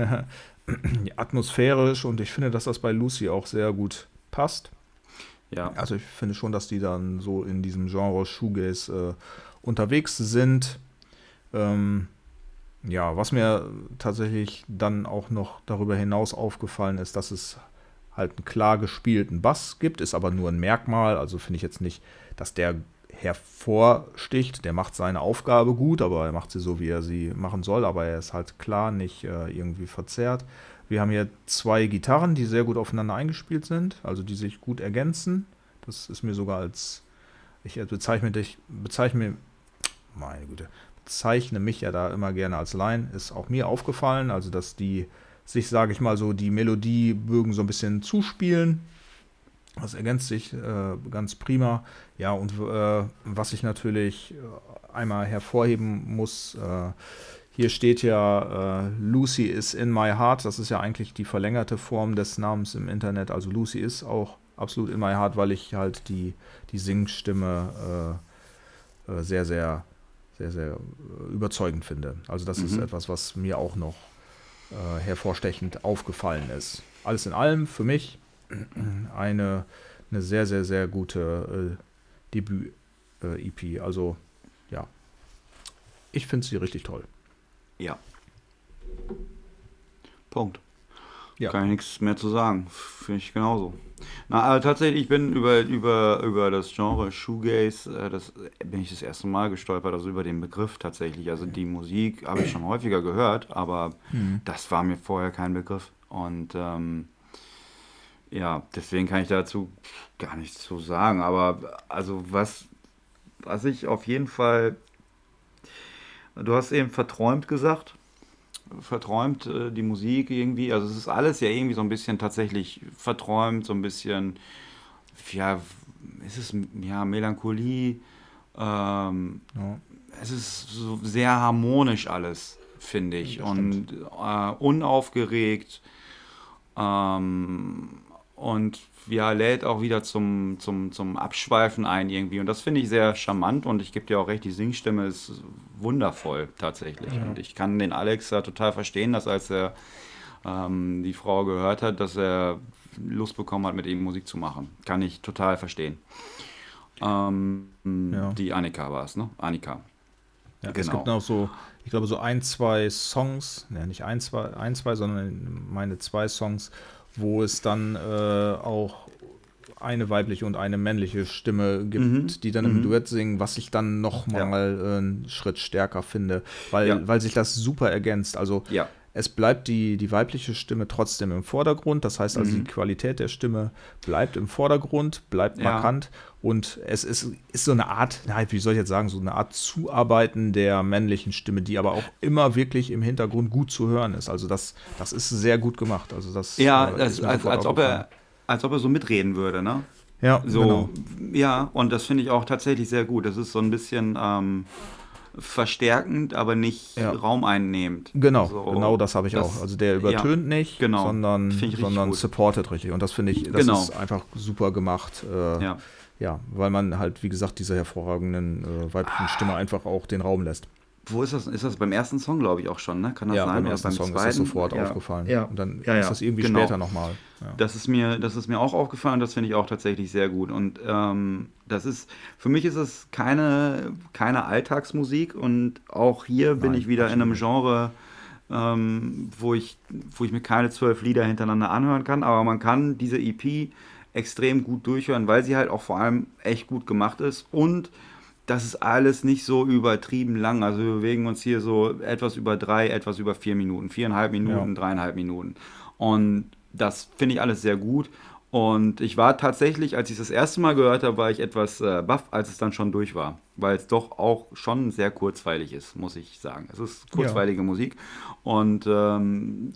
atmosphärisch und ich finde, dass das bei Lucy auch sehr gut passt. Ja, Also ich finde schon, dass die dann so in diesem Genre Shoegaze äh, unterwegs sind. Ähm, ja, was mir tatsächlich dann auch noch darüber hinaus aufgefallen ist, dass es halt einen klar gespielten Bass gibt, ist aber nur ein Merkmal. Also finde ich jetzt nicht, dass der hervorsticht. Der macht seine Aufgabe gut, aber er macht sie so, wie er sie machen soll. Aber er ist halt klar nicht äh, irgendwie verzerrt. Wir haben hier zwei Gitarren, die sehr gut aufeinander eingespielt sind, also die sich gut ergänzen. Das ist mir sogar als, ich bezeichne dich, bezeichne, meine Güte, bezeichne mich ja da immer gerne als Line, ist auch mir aufgefallen, also dass die sich, sage ich mal so, die Melodiebögen so ein bisschen zuspielen. Das ergänzt sich äh, ganz prima. Ja, und äh, was ich natürlich äh, einmal hervorheben muss, äh, hier steht ja, äh, Lucy is in my heart. Das ist ja eigentlich die verlängerte Form des Namens im Internet. Also Lucy ist auch absolut in my heart, weil ich halt die, die Singstimme äh, sehr, sehr, sehr, sehr überzeugend finde. Also das ist Mhm. etwas, was mir auch noch hervorstechend aufgefallen ist. Alles in allem für mich eine, eine sehr, sehr, sehr gute äh, Debüt-EP. also ja, ich finde sie richtig toll. Ja. Punkt. Ja. Kann ich nichts mehr zu sagen. Finde ich genauso. Na, aber tatsächlich, ich bin über, über, über das Genre Shoegaze, äh, das bin ich das erste Mal gestolpert, also über den Begriff tatsächlich. Also die Musik habe ich schon häufiger gehört, aber das war mir vorher kein Begriff. Und ähm, ja, deswegen kann ich dazu gar nichts zu sagen. Aber also was, was ich auf jeden Fall, du hast eben verträumt gesagt verträumt, äh, die Musik irgendwie. Also es ist alles ja irgendwie so ein bisschen tatsächlich verträumt, so ein bisschen, ja, es ist ja Melancholie. Ähm, Ja. es ist so sehr harmonisch alles, finde ich. Und äh, unaufgeregt. Ähm, und ja, lädt auch wieder zum, zum, zum Abschweifen ein irgendwie. Und das finde ich sehr charmant und ich gebe dir auch recht, die Singstimme ist wundervoll tatsächlich. Und ich kann den Alex da total verstehen, dass als er ähm, die Frau gehört hat, dass er Lust bekommen hat, mit ihm Musik zu machen. Kann ich total verstehen. Ähm, Ja. Die Annika war es, ne? Annika. Ja, Es Genau. gibt noch so, ich glaube, so ein, zwei Songs, ne, nicht ein, zwei, ein, zwei, sondern meine zwei Songs, wo es dann äh, auch eine weibliche und eine männliche Stimme gibt, Mhm. die dann im Mhm. Duett singen, was ich dann noch mal äh, einen Schritt stärker finde, weil, Ja. weil sich das super ergänzt. Also Ja. es bleibt die, die weibliche Stimme trotzdem im Vordergrund. Das heißt also, Mhm. die Qualität der Stimme bleibt im Vordergrund, bleibt Ja. markant. Und es ist, ist so eine Art, wie soll ich jetzt sagen, so eine Art Zuarbeiten der männlichen Stimme, die aber auch immer wirklich im Hintergrund gut zu hören ist. Also das, das ist sehr gut gemacht. Also das, Ja, äh, als, als, als, ob er, als ob er so mitreden würde, ne? Ja, So, genau. ja, und das finde ich auch tatsächlich sehr gut. Das ist so ein bisschen ähm, verstärkend, aber nicht Ja. raumeinnehmend. Genau, So, genau das habe ich das- auch. Also der übertönt nicht, genau. sondern, sondern gut. supportet richtig. Und das finde ich, das Genau. ist einfach super gemacht. Äh, Ja. Ja, weil man halt, wie gesagt, dieser hervorragenden äh, weiblichen Stimme einfach auch den Raum lässt. Wo ist das? Ist das beim ersten Song, glaube ich, auch schon, ne? Kann das ja, sein? beim ersten Song ist das zweiten? sofort ja. aufgefallen. Ja. Und dann Ja, ja. ist das irgendwie Genau. später nochmal. Ja. Das ist mir, das ist mir auch aufgefallen, das finde ich auch tatsächlich sehr gut. Und ähm, das ist, für mich ist es keine, keine Alltagsmusik und auch hier bin Nein, ich wieder in einem Genre, ähm, wo, ich, wo ich mir keine zwölf Lieder hintereinander anhören kann, aber man kann diese EP extrem gut durchhören, weil sie halt auch vor allem echt gut gemacht ist und das ist alles nicht so übertrieben lang. Also wir bewegen uns hier so etwas über drei, etwas über vier Minuten, viereinhalb Minuten, Ja. dreieinhalb Minuten. Und das finde ich alles sehr gut. Und ich war tatsächlich, als ich es das erste Mal gehört habe, war ich etwas äh, baff, als es dann schon durch war. Weil es doch auch schon sehr kurzweilig ist, muss ich sagen. Es ist kurzweilige Musik. Und ähm,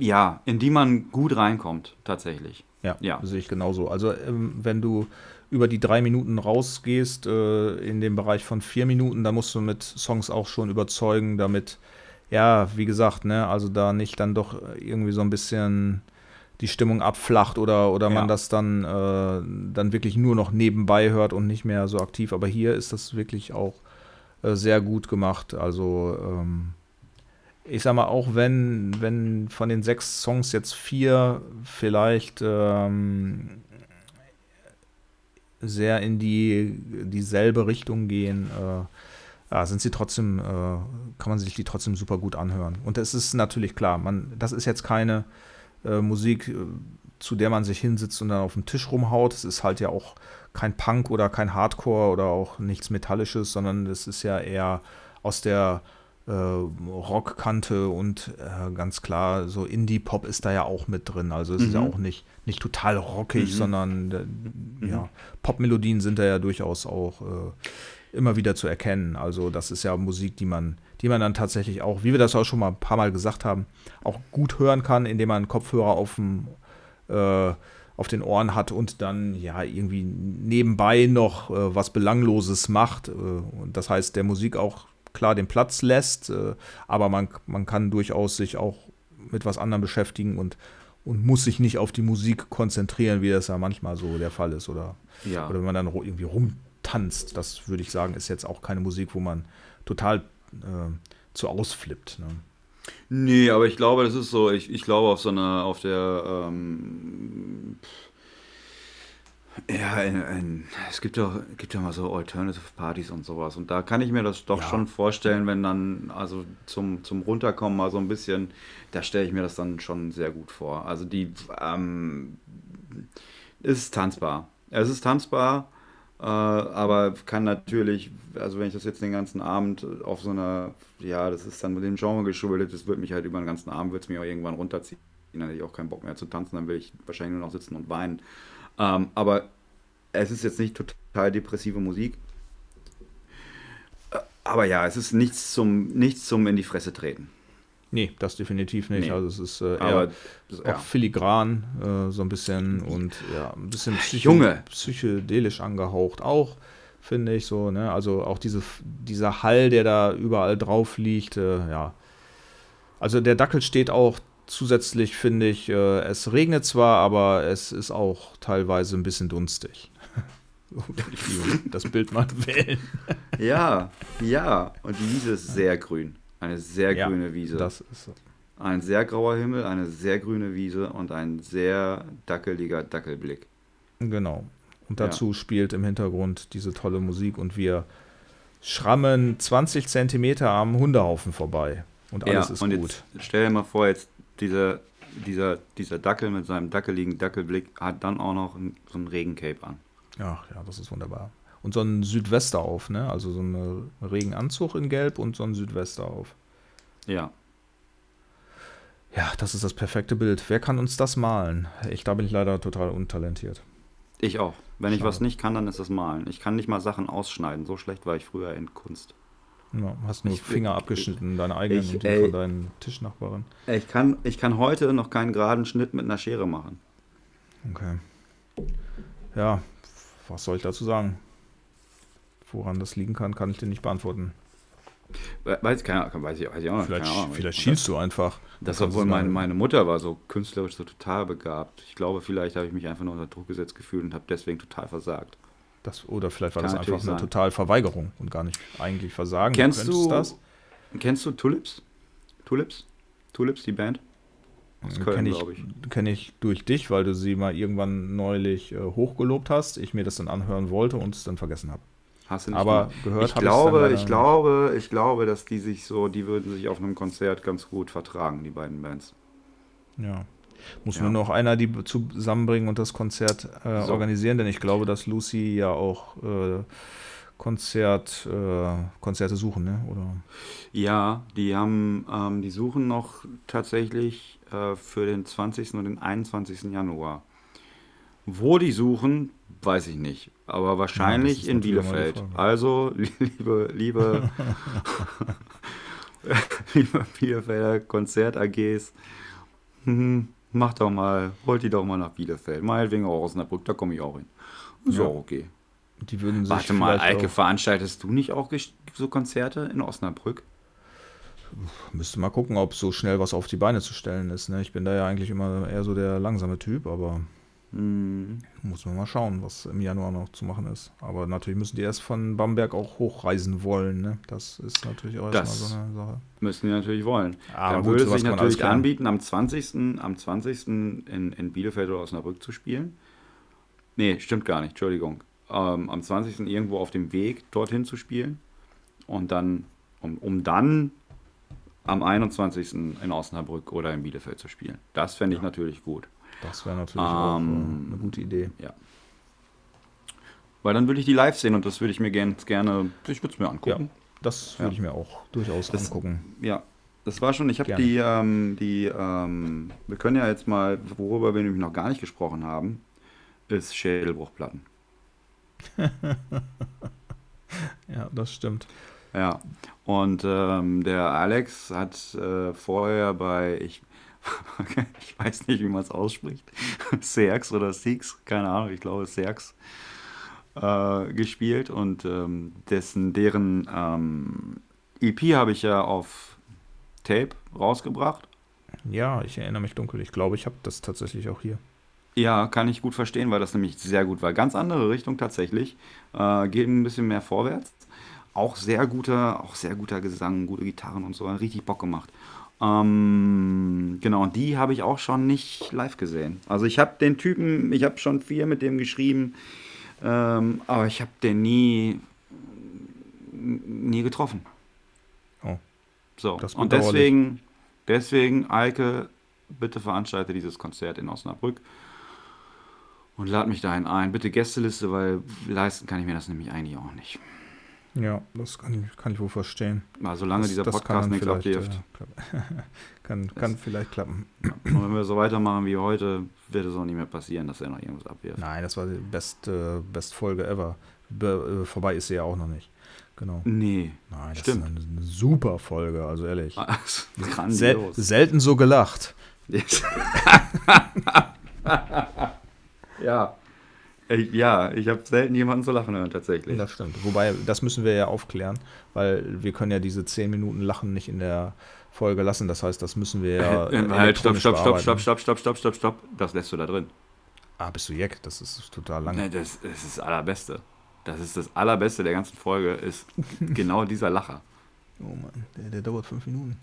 ja, in die man gut reinkommt, tatsächlich. Ja, Ja. sehe ich genauso. Also ähm, wenn du über die drei Minuten rausgehst, äh, in dem Bereich von vier Minuten, da musst du mit Songs auch schon überzeugen, damit, ja, wie gesagt, ne, also da nicht dann doch irgendwie so ein bisschen die Stimmung abflacht oder, oder Ja. man das dann, äh, dann wirklich nur noch nebenbei hört und nicht mehr so aktiv. Aber hier ist das wirklich auch äh, sehr gut gemacht. Also ähm, ich sag mal, auch wenn, wenn von den sechs Songs jetzt vier vielleicht ähm, sehr in die dieselbe Richtung gehen, äh, ja, sind sie trotzdem, äh, kann man sich die trotzdem super gut anhören. Und es ist natürlich klar, man, das ist jetzt keine äh, Musik, äh, zu der man sich hinsitzt und dann auf den Tisch rumhaut. Es ist halt ja auch kein Punk oder kein Hardcore oder auch nichts Metallisches, sondern es ist ja eher aus der äh, Rockkante und äh, ganz klar, so Indie-Pop ist da ja auch mit drin. Also es ist ja Mhm. auch nicht, nicht total rockig, Mhm. sondern äh, ja, Popmelodien sind da ja durchaus auch äh, immer wieder zu erkennen. Also das ist ja Musik, die man, die man dann tatsächlich auch, wie wir das auch schon mal ein paar Mal gesagt haben, auch gut hören kann, indem man Kopfhörer auf dem äh, auf den Ohren hat und dann ja irgendwie nebenbei noch äh, was Belangloses macht. Äh, und das heißt, der Musik auch klar den Platz lässt, äh, aber man, man kann durchaus sich auch mit was anderem beschäftigen und, und muss sich nicht auf die Musik konzentrieren, wie das ja manchmal so der Fall ist. Oder, Ja. oder wenn man dann irgendwie rumtanzt, das würde ich sagen, ist jetzt auch keine Musik, wo man total äh, zu ausflippt. Ne? Nee, aber ich glaube, das ist so, ich, ich glaube auf so einer, auf der, ähm, ja, in, in, es gibt ja, gibt ja mal so Alternative Partys und sowas. Und da kann ich mir das doch Ja. schon vorstellen, wenn dann, also zum, zum Runterkommen mal so ein bisschen, da stelle ich mir das dann schon sehr gut vor. Also die, ähm, es ist tanzbar. Es ist tanzbar, äh, aber kann natürlich, also wenn ich das jetzt den ganzen Abend auf so einer, ja, das ist dann mit dem Genre geschuldet, das wird mich halt über den ganzen Abend, wird es mich auch irgendwann runterziehen. Dann hätte ich auch keinen Bock mehr zu tanzen, dann will ich wahrscheinlich nur noch sitzen und weinen. Ähm, aber es ist jetzt nicht total depressive Musik. Äh, Aber ja, es ist nichts zum, nichts zum in die Fresse treten. Nee, das definitiv nicht. Nee. Also es ist äh, eher das, auch ja. filigran, äh, so ein bisschen und ja, ein bisschen psycho psychedelisch angehaucht auch, finde ich so. Ne? Also auch diese, dieser Hall, der da überall drauf liegt, äh, ja. Also der Dackel steht auch zusätzlich, finde ich, äh, es regnet zwar, aber es ist auch teilweise ein bisschen dunstig. Wie das Bild mal wählen. ja, ja. Und die Wiese ist sehr grün. Eine sehr Ja, grüne Wiese. Das ist so. Ein sehr grauer Himmel, eine sehr grüne Wiese und ein sehr dackeliger Dackelblick. Genau. Und Ja. dazu spielt im Hintergrund diese tolle Musik und wir schrammen 20 Zentimeter am Hundehaufen vorbei. Und alles ist und gut. stell dir mal vor, jetzt dieser, dieser, dieser Dackel mit seinem dackeligen Dackelblick hat dann auch noch so ein Regencape an. Ach ja, das ist wunderbar. Und so ein Südwester auf, ne? Also so ein Regenanzug in Gelb und so ein Südwester auf. Ja. Ja, das ist das perfekte Bild. Wer kann uns das malen? Ich, da bin ich leider total untalentiert. Ich auch. Wenn ich Schade. was nicht kann, dann ist das Malen. Ich kann nicht mal Sachen ausschneiden. So schlecht war ich früher in Kunst. Ja, hast nur Ich- Finger abgeschnitten, deine eigenen ich- und die ey. von deinen Tischnachbarin. Ich kann, ich kann heute noch keinen geraden Schnitt mit einer Schere machen. Okay. Ja, was soll ich dazu sagen? Woran das liegen kann, kann ich dir nicht beantworten. We- Weiß, keine, weiß, ich, weiß ich auch noch. Vielleicht, Ahnung. vielleicht schielst du einfach. Das, obwohl meine, meine Mutter war so künstlerisch so total begabt. Ich glaube, vielleicht habe ich mich einfach nur unter Druck gesetzt gefühlt und habe deswegen total versagt. Das, oder vielleicht war Kann das einfach eine total Verweigerung und gar nicht eigentlich Versagen. Kennst du das? Kennst du Tulips? Tulips? Tulips, die Band? Aus Köln, Kenne ich, glaube ich. kenn ich durch dich, weil du sie mal irgendwann neulich äh, hochgelobt hast. Ich mir das dann anhören wollte und es dann vergessen habe. Hast du nicht Aber gemacht? gehört ich glaube, ich glaube, ich glaube, dass die sich so, die würden sich auf einem Konzert ganz gut vertragen, die beiden Bands. Ja. Muss Ja. nur noch einer die zusammenbringen und das Konzert äh, So. organisieren, denn ich glaube, dass Lucy ja auch äh, Konzert, äh, Konzerte suchen, ne? Oder? Ja, die haben, ähm, die suchen noch tatsächlich äh, für den 20. und den 21. Januar. Wo die suchen, weiß ich nicht. Aber wahrscheinlich ist in Bielefeld. Also, liebe, liebe, liebe Bielefelder Konzert-AGs, hm, macht doch mal, holt die doch mal nach Bielefeld. Meinetwegen auch Osnabrück, da komme ich auch hin. So, Ja. okay. Die würden sich Warte mal, Eike, auch- veranstaltest du nicht auch so Konzerte in Osnabrück? Müsste mal gucken, ob so schnell was auf die Beine zu stellen ist. Ne? Ich bin da ja eigentlich immer eher so der langsame Typ, aber Hm. muss man mal schauen, was im Januar noch zu machen ist. Aber natürlich müssen die erst von Bamberg auch hochreisen wollen. Ne? Das ist natürlich auch erstmal so eine Sache. Müssen wir natürlich wollen. Aber Dann gut, würde es sich natürlich anbieten, am 20. am 20. In, in Bielefeld oder Osnabrück zu spielen. Nee, stimmt gar nicht, Entschuldigung. Ähm, am 20. irgendwo auf dem Weg dorthin zu spielen. Und dann, um, um dann am 21. in Osnabrück oder in Bielefeld zu spielen. Das fände ich natürlich gut. Das wäre natürlich auch äh, Ähm, eine gute Idee. Weil dann würde ich die live sehen und das würde ich mir gern, gerne, ich würde es mir angucken. Das Ja. würde ich mir auch durchaus Das- angucken. Ja, das war schon. Ich habe die, ähm, die, ähm, wir können ja jetzt mal, worüber wir nämlich noch gar nicht gesprochen haben, ist Schädelbruchplatten. Ja, das stimmt. Ja, und ähm, der Alex hat äh, vorher bei, ich, ich weiß nicht, wie man es ausspricht, Serx oder Six, keine Ahnung, ich glaube Serx, äh, gespielt und ähm, dessen, deren ähm, EP habe ich ja auf Tape rausgebracht Ja, ich erinnere mich dunkel. Ich glaube, ich habe das tatsächlich auch hier. Ja, kann ich gut verstehen, weil das nämlich sehr gut war. Ganz andere Richtung tatsächlich. Äh, geht ein bisschen mehr vorwärts. Auch sehr guter, auch sehr guter Gesang, gute Gitarren und so. Hat richtig Bock gemacht. Ähm, genau, und die habe ich auch schon nicht live gesehen. Also ich habe den Typen, ich habe schon viel mit dem geschrieben, ähm, aber ich habe den nie, nie getroffen. Oh. So, und deswegen, deswegen, Eike, bitte veranstalte dieses Konzert in Osnabrück und lad mich dahin ein. Bitte Gästeliste, weil leisten kann ich mir das nämlich eigentlich auch nicht. Ja, das kann ich, kann ich wohl verstehen. Mal solange das, dieser Podcast nichts vielleicht, abwirft. äh, kann, kann vielleicht klappen. Und wenn wir so weitermachen wie heute, wird es auch nicht mehr passieren, dass er noch irgendwas abwirft. Nein, das war die beste Best Folge ever. Be, äh, vorbei ist sie ja auch noch nicht. Genau. Nee. Nein, das Stimmt. ist eine, eine super Folge, also ehrlich. Also, Sel selten so gelacht. ja. Ich, ja, ich habe selten jemanden so lachen hören, tatsächlich. Das stimmt. Wobei, das müssen wir ja aufklären, weil wir können ja diese 10 Minuten Lachen nicht in der Folge lassen. Das heißt, das müssen wir ja. Äh, halt, stopp, stopp, stopp, stopp, stopp, stopp, stopp, stopp, stopp. Das lässt du da drin. Ah, bist du Jack? Das ist total lang. Nee, das, das ist das Allerbeste. Das ist das Allerbeste der ganzen Folge, ist genau dieser Lacher. Oh Mann, der, der dauert 5 Minuten.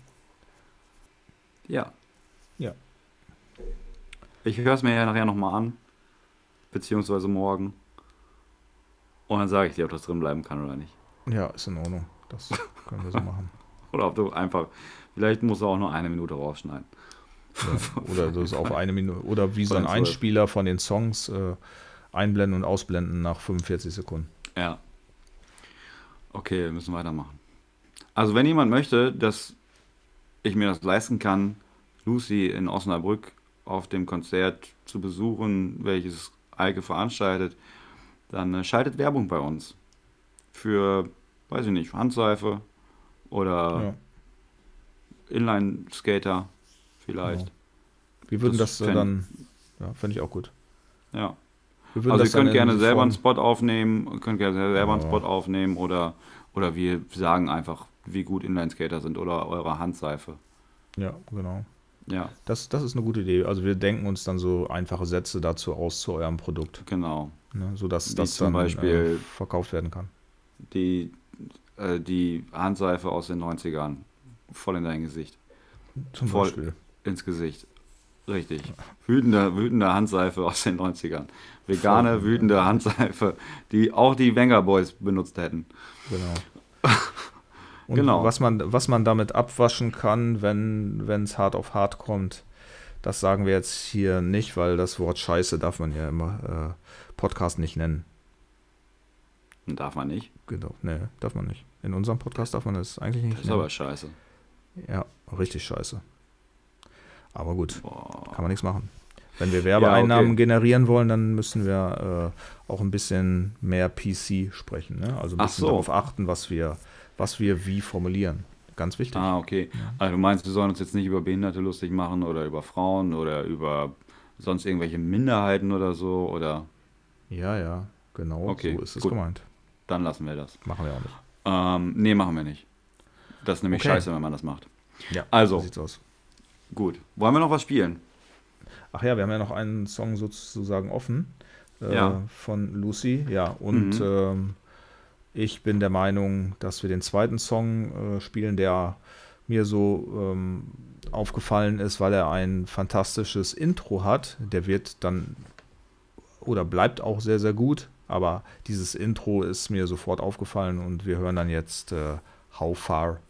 Ja. Ja. Ich höre es mir ja nachher nochmal an. Beziehungsweise morgen. Und dann sage ich dir, ob das drin bleiben kann oder nicht. Ja, ist in Ordnung. Das können wir so machen. Oder ob du einfach. Vielleicht musst du auch nur eine Minute rausschneiden. Ja, oder das auf eine Minute. Oder wie so ein. Einspieler von den Songs äh, einblenden und ausblenden nach 45 Sekunden. Ja. Okay, wir müssen weitermachen. Also, wenn jemand möchte, dass ich mir das leisten kann, Lucy in Osnabrück auf dem Konzert zu besuchen, welches Eike veranstaltet, dann äh, schaltet Werbung bei uns. Für, weiß ich nicht, Handseife oder Ja. Inline-Skater vielleicht. Genau. Wir würden Das das, äh, dann. Ja, fände ich auch gut. Ja. Also ihr könnt gerne selber einen Spot aufnehmen, könnt gerne selber einen Ja. Spot aufnehmen oder, oder wir sagen einfach, wie gut Inline-Skater sind oder eure Handseife. Ja, genau. Ja, Das, das ist eine gute Idee. Also wir denken uns dann so einfache Sätze dazu aus zu eurem Produkt, genau. ne, sodass Wie das zum dann Beispiel- äh, verkauft werden kann. Die, äh, die Handseife aus den 90ern. Voll in dein Gesicht. Zum Voll. Beispiel. Ins Gesicht. Richtig. Wütende, wütende Handseife aus den 90ern. Vegane, Voll. wütende Handseife, die auch die Wenger Boys benutzt hätten. Genau. Und Genau. was man, was man damit abwaschen kann, wenn es hart auf hart kommt, das sagen wir jetzt hier nicht, weil das Wort Scheiße darf man ja immer äh, Podcast nicht nennen. Darf man nicht. Genau. Nee, darf man nicht. In unserem Podcast darf man das eigentlich nicht Das ist nennen. aber scheiße. Ja, richtig scheiße. Aber gut, Boah. kann man nichts machen. Wenn wir Werbeeinnahmen okay. generieren wollen, dann müssen wir äh, auch ein bisschen mehr PC sprechen. Ne? Also ein bisschen so. darauf achten, was wir, was wir wie formulieren. Ganz wichtig. Ah, okay. Also du meinst, wir sollen uns jetzt nicht über Behinderte lustig machen oder über Frauen oder über sonst irgendwelche Minderheiten oder so oder Ja, ja, genau. Okay, so ist es gut. gemeint. dann lassen wir das. Machen wir auch nicht. Ähm, nee, machen wir nicht. Das ist nämlich Okay. scheiße, wenn man das macht. Ja, Also. so sieht's aus. Gut. Wollen wir noch was spielen? Ach ja, wir haben ja noch einen Song sozusagen offen äh, Ja. von Lucy. Ja, und Mhm. ähm, ich bin der Meinung, dass wir den zweiten Song äh, spielen, der mir so ähm, aufgefallen ist, weil er ein fantastisches Intro hat. Der wird dann oder bleibt auch sehr, sehr gut. Aber dieses Intro ist mir sofort aufgefallen und wir hören dann jetzt äh, How Far.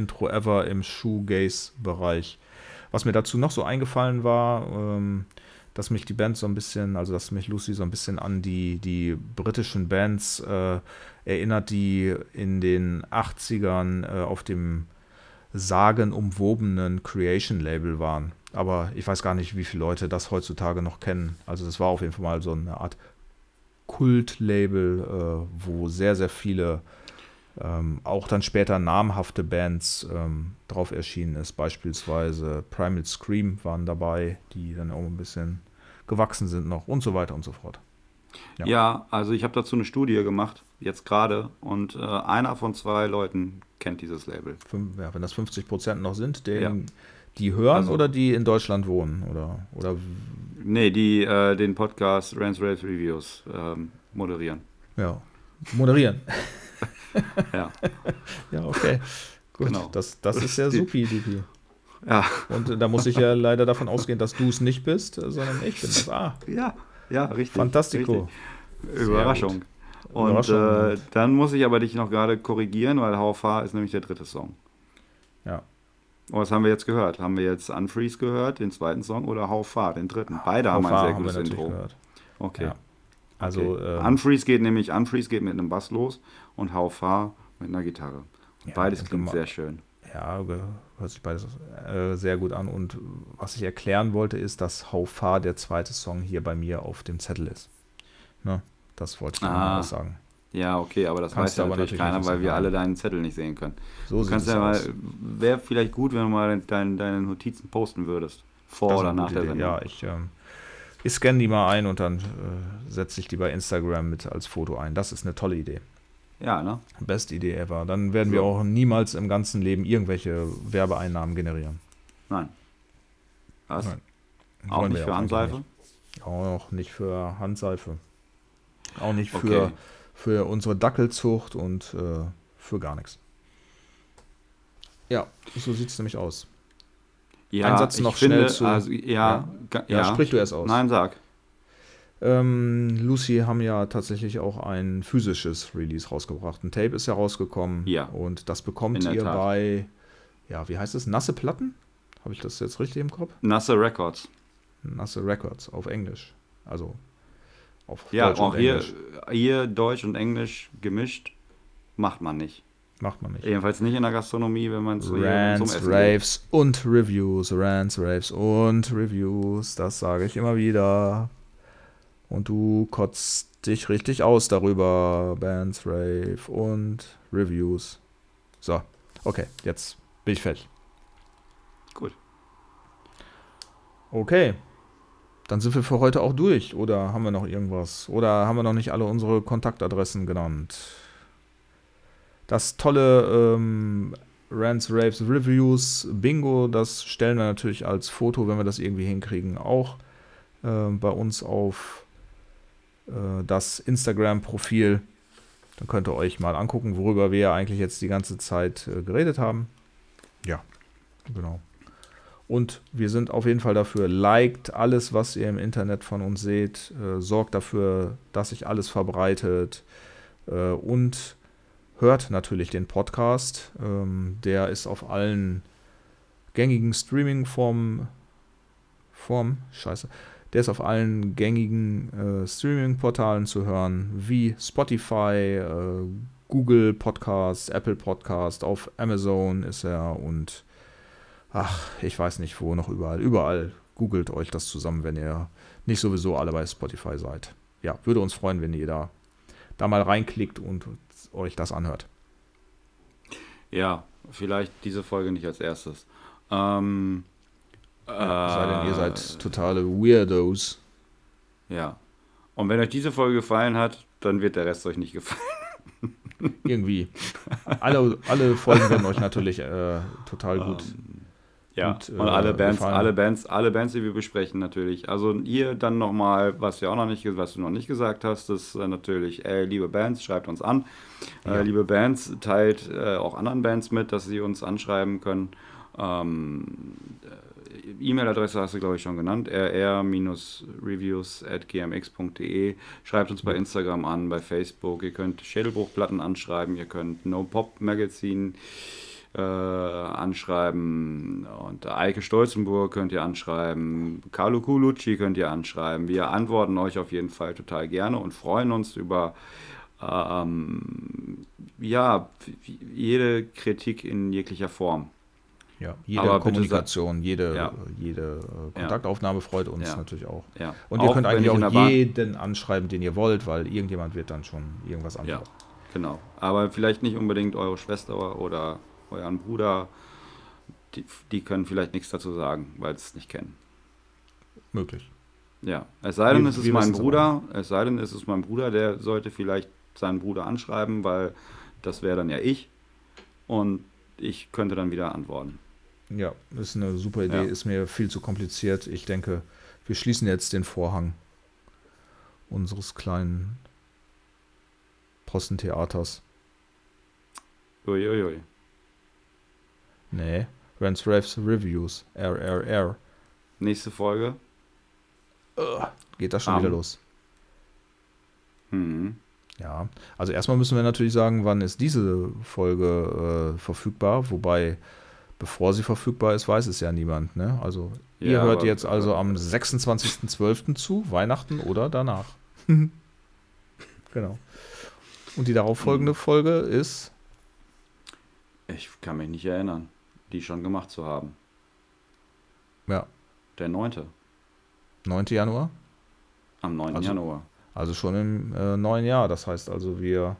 Intro ever im Shoegaze-Bereich. Was mir dazu noch so eingefallen war, ähm, dass mich die Band so ein bisschen, also dass mich Lucy so ein bisschen an die, die britischen Bands äh, erinnert, die in den 80ern äh, auf dem sagenumwobenen Creation-Label waren. Aber ich weiß gar nicht, wie viele Leute das heutzutage noch kennen. Also das war auf jeden Fall mal so eine Art Kult-Label, äh, wo sehr, sehr viele ähm, auch dann später namhafte Bands ähm, drauf erschienen ist. Beispielsweise Primal Scream waren dabei, die dann auch ein bisschen gewachsen sind noch und so weiter und so fort. Ja, Ja. also ich habe dazu eine Studie gemacht, jetzt gerade, und äh, einer von zwei Leuten kennt dieses Label. Fünf, ja, wenn das 50 Prozent noch sind, den, Ja. die hören Also- oder die in Deutschland wohnen oder, oder Nee, die äh, den Podcast Rants Raves Reviews ähm, moderieren. ja, moderieren. Ja, Ja, okay. Gut, Genau. das, das ist ja supi, dupi. ja, Und da muss ich ja leider davon ausgehen, dass du es nicht bist, sondern ich bin das. Ah, ja, ja, richtig. Fantastico. Richtig. Überraschung. Und Überraschung. äh, dann muss ich aber dich noch gerade korrigieren, weil HVH ist nämlich der dritte Song. Ja. Und was haben wir jetzt gehört? Haben wir jetzt Unfreeze gehört, den zweiten Song, oder HVH, den dritten? Beide haben ein sehr gutes Intro. gehört. Okay. Ja. Also, okay. ähm, Unfreeze geht nämlich, Unfreeze geht mit einem Bass los und HVH mit einer Gitarre. Ja, Beides klingt sehr schön. Ja, hört sich beides äh, sehr gut an. Und was ich erklären wollte, ist, dass How Far der zweite Song hier bei mir auf dem Zettel ist. Ne? Das wollte ich Ah. mal sagen. Ja, okay, aber das Kannst weiß ja natürlich natürlich keiner, weil wir alle deinen Zettel nicht sehen können. So Du sieht kannst es ja mal, aus. wäre vielleicht gut, wenn du mal dein, deine Notizen posten würdest. Vor Das oder nach der Idee. Sendung. Ja, ich, ähm, ich scanne die mal ein und dann äh, setze ich die bei Instagram mit als Foto ein. Das ist eine tolle Idee. Ja, ne? Best Idee ever. Dann werden wir So. auch niemals im ganzen Leben irgendwelche Werbeeinnahmen generieren. Nein. Was? Nein. Auch nicht wir für auch Handseife? nicht. Auch nicht für Handseife. Auch nicht Okay. für, für unsere Dackelzucht und äh, für gar nichts. Ja, so sieht es nämlich aus. Ja, Ein Satz noch finde, schnell zu- Also, ja, Ja, ja. sprich du erst aus. Nein, sag. Ähm, Lucy haben ja tatsächlich auch ein physisches Release rausgebracht. Ein Tape ist ja rausgekommen. Ja. Und das bekommt ihr Tat. bei, ja, wie heißt es? Nasse Platten? Habe ich das jetzt richtig im Kopf? Nasse Records. Nasse Records auf Englisch. Also auf Ja, Deutsch auch und hier, Englisch. hier Deutsch und Englisch gemischt macht man nicht. Macht man nicht. Jedenfalls nicht in der Gastronomie, wenn man zu jemandem zum Rants, Essen geht. Raves und Reviews. Rants, Raves und Reviews. Das sage ich immer wieder. Und du kotzt dich richtig aus darüber. Bands, Rave und Reviews. So, okay, jetzt bin ich fertig. Gut. Okay. Dann sind wir für heute auch durch. Oder haben wir noch irgendwas? Oder haben wir noch nicht alle unsere Kontaktadressen genannt? Das tolle ähm, Rants, Raves, Reviews, Bingo, das stellen wir natürlich als Foto, wenn wir das irgendwie hinkriegen, auch ähm, bei uns auf äh, das Instagram-Profil. Dann könnt ihr euch mal angucken, worüber wir eigentlich jetzt die ganze Zeit äh, geredet haben. Ja, genau. Und wir sind auf jeden Fall dafür, liked alles, was ihr im Internet von uns seht, äh, sorgt dafür, dass sich alles verbreitet äh, und hört natürlich den Podcast. Ähm, der ist auf allen gängigen Streaming-Formen, Form, scheiße, der ist auf allen gängigen äh, Streaming-Portalen zu hören, wie Spotify, äh, Google Podcast, Apple Podcast, auf Amazon ist er und ach, ich weiß nicht wo, noch überall. Überall googelt euch das zusammen, wenn ihr nicht sowieso alle bei Spotify seid. Ja, würde uns freuen, wenn ihr da, da mal reinklickt und euch das anhört. Ja, vielleicht diese Folge nicht als erstes. Ähm, Es sei denn, ihr äh, seid totale Weirdos. Ja. Und wenn euch diese Folge gefallen hat, dann wird der Rest euch nicht gefallen. Irgendwie. Alle, alle Folgen werden euch natürlich äh, total gut. Ja, gut, und äh, alle Bands, gefallen. alle Bands, alle Bands, die wir besprechen natürlich. Also hier dann nochmal, was wir auch noch nicht, was du noch nicht gesagt hast, ist äh, natürlich, ey, liebe Bands, schreibt uns an. Ja. Äh, liebe Bands, teilt äh, auch anderen Bands mit, dass sie uns anschreiben können. Ähm, äh, E-Mail-Adresse hast du, glaube ich, schon genannt, rr-reviews at gmx.de. Schreibt uns bei Instagram an, bei Facebook. Ihr könnt Schädelbruchplatten anschreiben, ihr könnt No Pop Magazine äh, anschreiben. Und Eike Stolzenburg könnt ihr anschreiben. Carlo Culucci könnt ihr anschreiben. Wir antworten euch auf jeden Fall total gerne und freuen uns über ähm, ja, jede Kritik in jeglicher Form. Ja, jede Aber bitte Kommunikation, jede, Ja. jede äh, Kontaktaufnahme freut uns Ja. natürlich auch. Ja. Und ihr Auch könnt wenn eigentlich auch jeden anschreiben, den ihr wollt, weil irgendjemand wird dann schon irgendwas Ja, antworten. genau. Aber vielleicht nicht unbedingt eure Schwester oder euren Bruder. Die, die können vielleicht nichts dazu sagen, weil sie es nicht kennen. Möglich. Ja, es sei denn, Wir- es ist mein Bruder, es sei denn, es ist mein Bruder, der sollte vielleicht seinen Bruder anschreiben, weil das wäre dann ja ich und ich könnte dann wieder antworten. Ja, ist eine super Idee, Ja. ist mir viel zu kompliziert. Ich denke, wir schließen jetzt den Vorhang unseres kleinen Postentheaters. Uiuiui. Nee, Rance Raves Reviews, RRR. Nächste Folge. Geht das schon Am- wieder los? Hm. Ja, also erstmal müssen wir natürlich sagen, wann ist diese Folge äh, verfügbar, wobei bevor sie verfügbar ist, weiß es ja niemand. Ne? Also ihr Ja, hört aber- jetzt also am 26.12. zu, Weihnachten oder danach. genau. Und die darauf folgende Folge ist, Ich kann mich nicht erinnern, die schon gemacht zu haben. ja, Der 9. 9. Januar, Am 9. Also- Januar. also schon im äh, neuen Jahr. Das heißt also, wir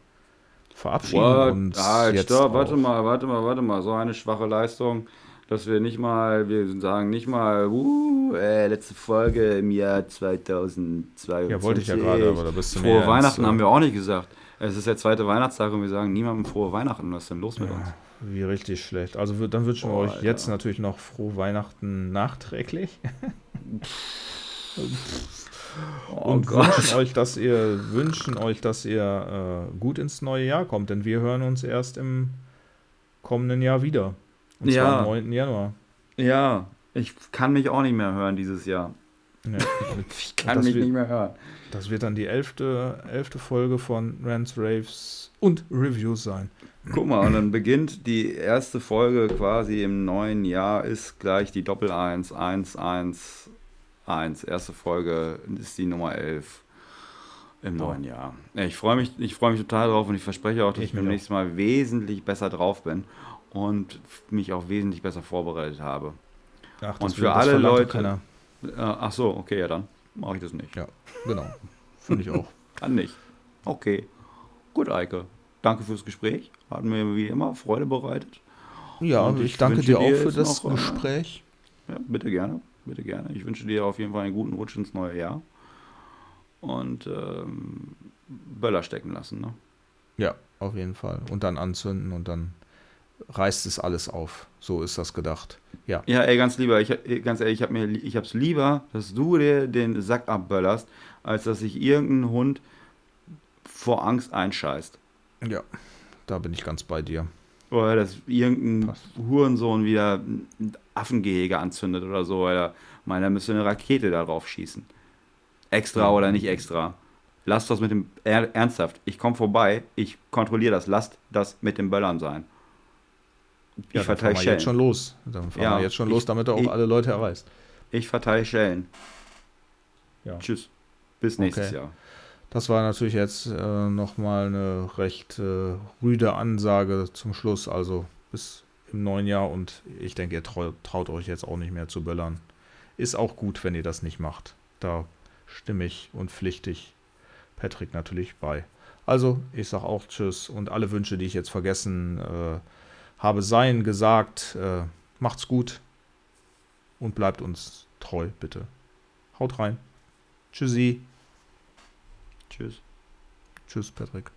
verabschieden What? uns Ah, jetzt. stopp, warte mal, warte mal, warte mal. So eine schwache Leistung, dass wir nicht mal, wir sagen nicht mal, uh, äh, letzte Folge im Jahr 2022. Ja, wollte ich ja gerade, aber da bist du Frohe Weihnachten äh, haben wir auch nicht gesagt. Es ist der zweite Weihnachtstag und wir sagen niemandem frohe Weihnachten. Was ist denn los mit uns? Wie richtig schlecht. Also dann wünschen wir Boah, euch Alter. jetzt natürlich noch frohe Weihnachten nachträglich. Oh und wünschen euch, dass ihr wünschen euch, dass ihr äh, gut ins neue Jahr kommt, denn wir hören uns erst im kommenden Jahr wieder. Und Ja. zwar am 9. Januar. Ja, ich kann mich auch nicht mehr hören dieses Jahr. Ja, Ich kann das mich wird- nicht mehr hören. das wird dann die elfte, elfte Folge von Rants, Raves und Reviews sein. Guck mal, und dann beginnt die erste Folge quasi im neuen Jahr, ist gleich die Doppel 1, 1, 1, 1. Erste Folge ist die Nummer 11 im neuen Jahr. Ja, Ich freue mich, ich freue mich total drauf und ich verspreche auch, dass Ich ich beim nächsten Mal wesentlich besser drauf bin und mich auch wesentlich besser vorbereitet habe. Ach, Und für das alle Leute-. Äh, ach so, okay, ja dann mache ich das nicht. Ja, genau. Finde ich auch. Kann nicht. Okay. Gut, Eike. Danke fürs Gespräch. Hat mir wie immer Freude bereitet. Ja, Und ich, ich danke dir auch für das noch, äh, Gespräch. Ja, bitte gerne. Bitte gerne. Ich wünsche dir auf jeden Fall einen guten Rutsch ins neue Jahr. Und ähm, Böller stecken lassen. Ne? Ja, auf jeden Fall. Und dann anzünden und dann reißt es alles auf. So ist das gedacht. Ja, Ja, ey, ganz lieber, ich, ganz ehrlich, ich habe mir, ich hab's lieber, dass du dir den Sack abböllerst, als dass sich irgendein Hund vor Angst einscheißt. ja, da bin ich ganz bei dir. Oder dass irgendein Passt. Hurensohn wieder Affengehege anzündet oder so. Oder meiner müsste eine Rakete da drauf schießen. Extra oder nicht extra. Lasst das mit dem, er, ernsthaft, ich komme vorbei, ich kontrolliere das, lasst das mit dem Böllern sein. Ich Ja, verteile wir jetzt schon Schellen. los. Dann fahren Ja, wir jetzt schon ich- los, damit er auch ich- alle Leute erreißt. Ich verteile Schellen. Ja. Tschüss. Bis nächstes Okay. Jahr. Das war natürlich jetzt äh, nochmal eine recht äh, rüde Ansage zum Schluss. Also bis im neuen Jahr und ich denke, ihr trau traut euch jetzt auch nicht mehr zu böllern. Ist auch gut, wenn ihr das nicht macht. Da stimme ich und pflichtig Patrick natürlich bei. Also, ich sage auch Tschüss und alle Wünsche, die ich jetzt vergessen äh, habe, seien gesagt. Äh, macht's gut und bleibt uns treu, bitte. Haut rein. Tschüssi. Tschüss. Tschüss, Patrick.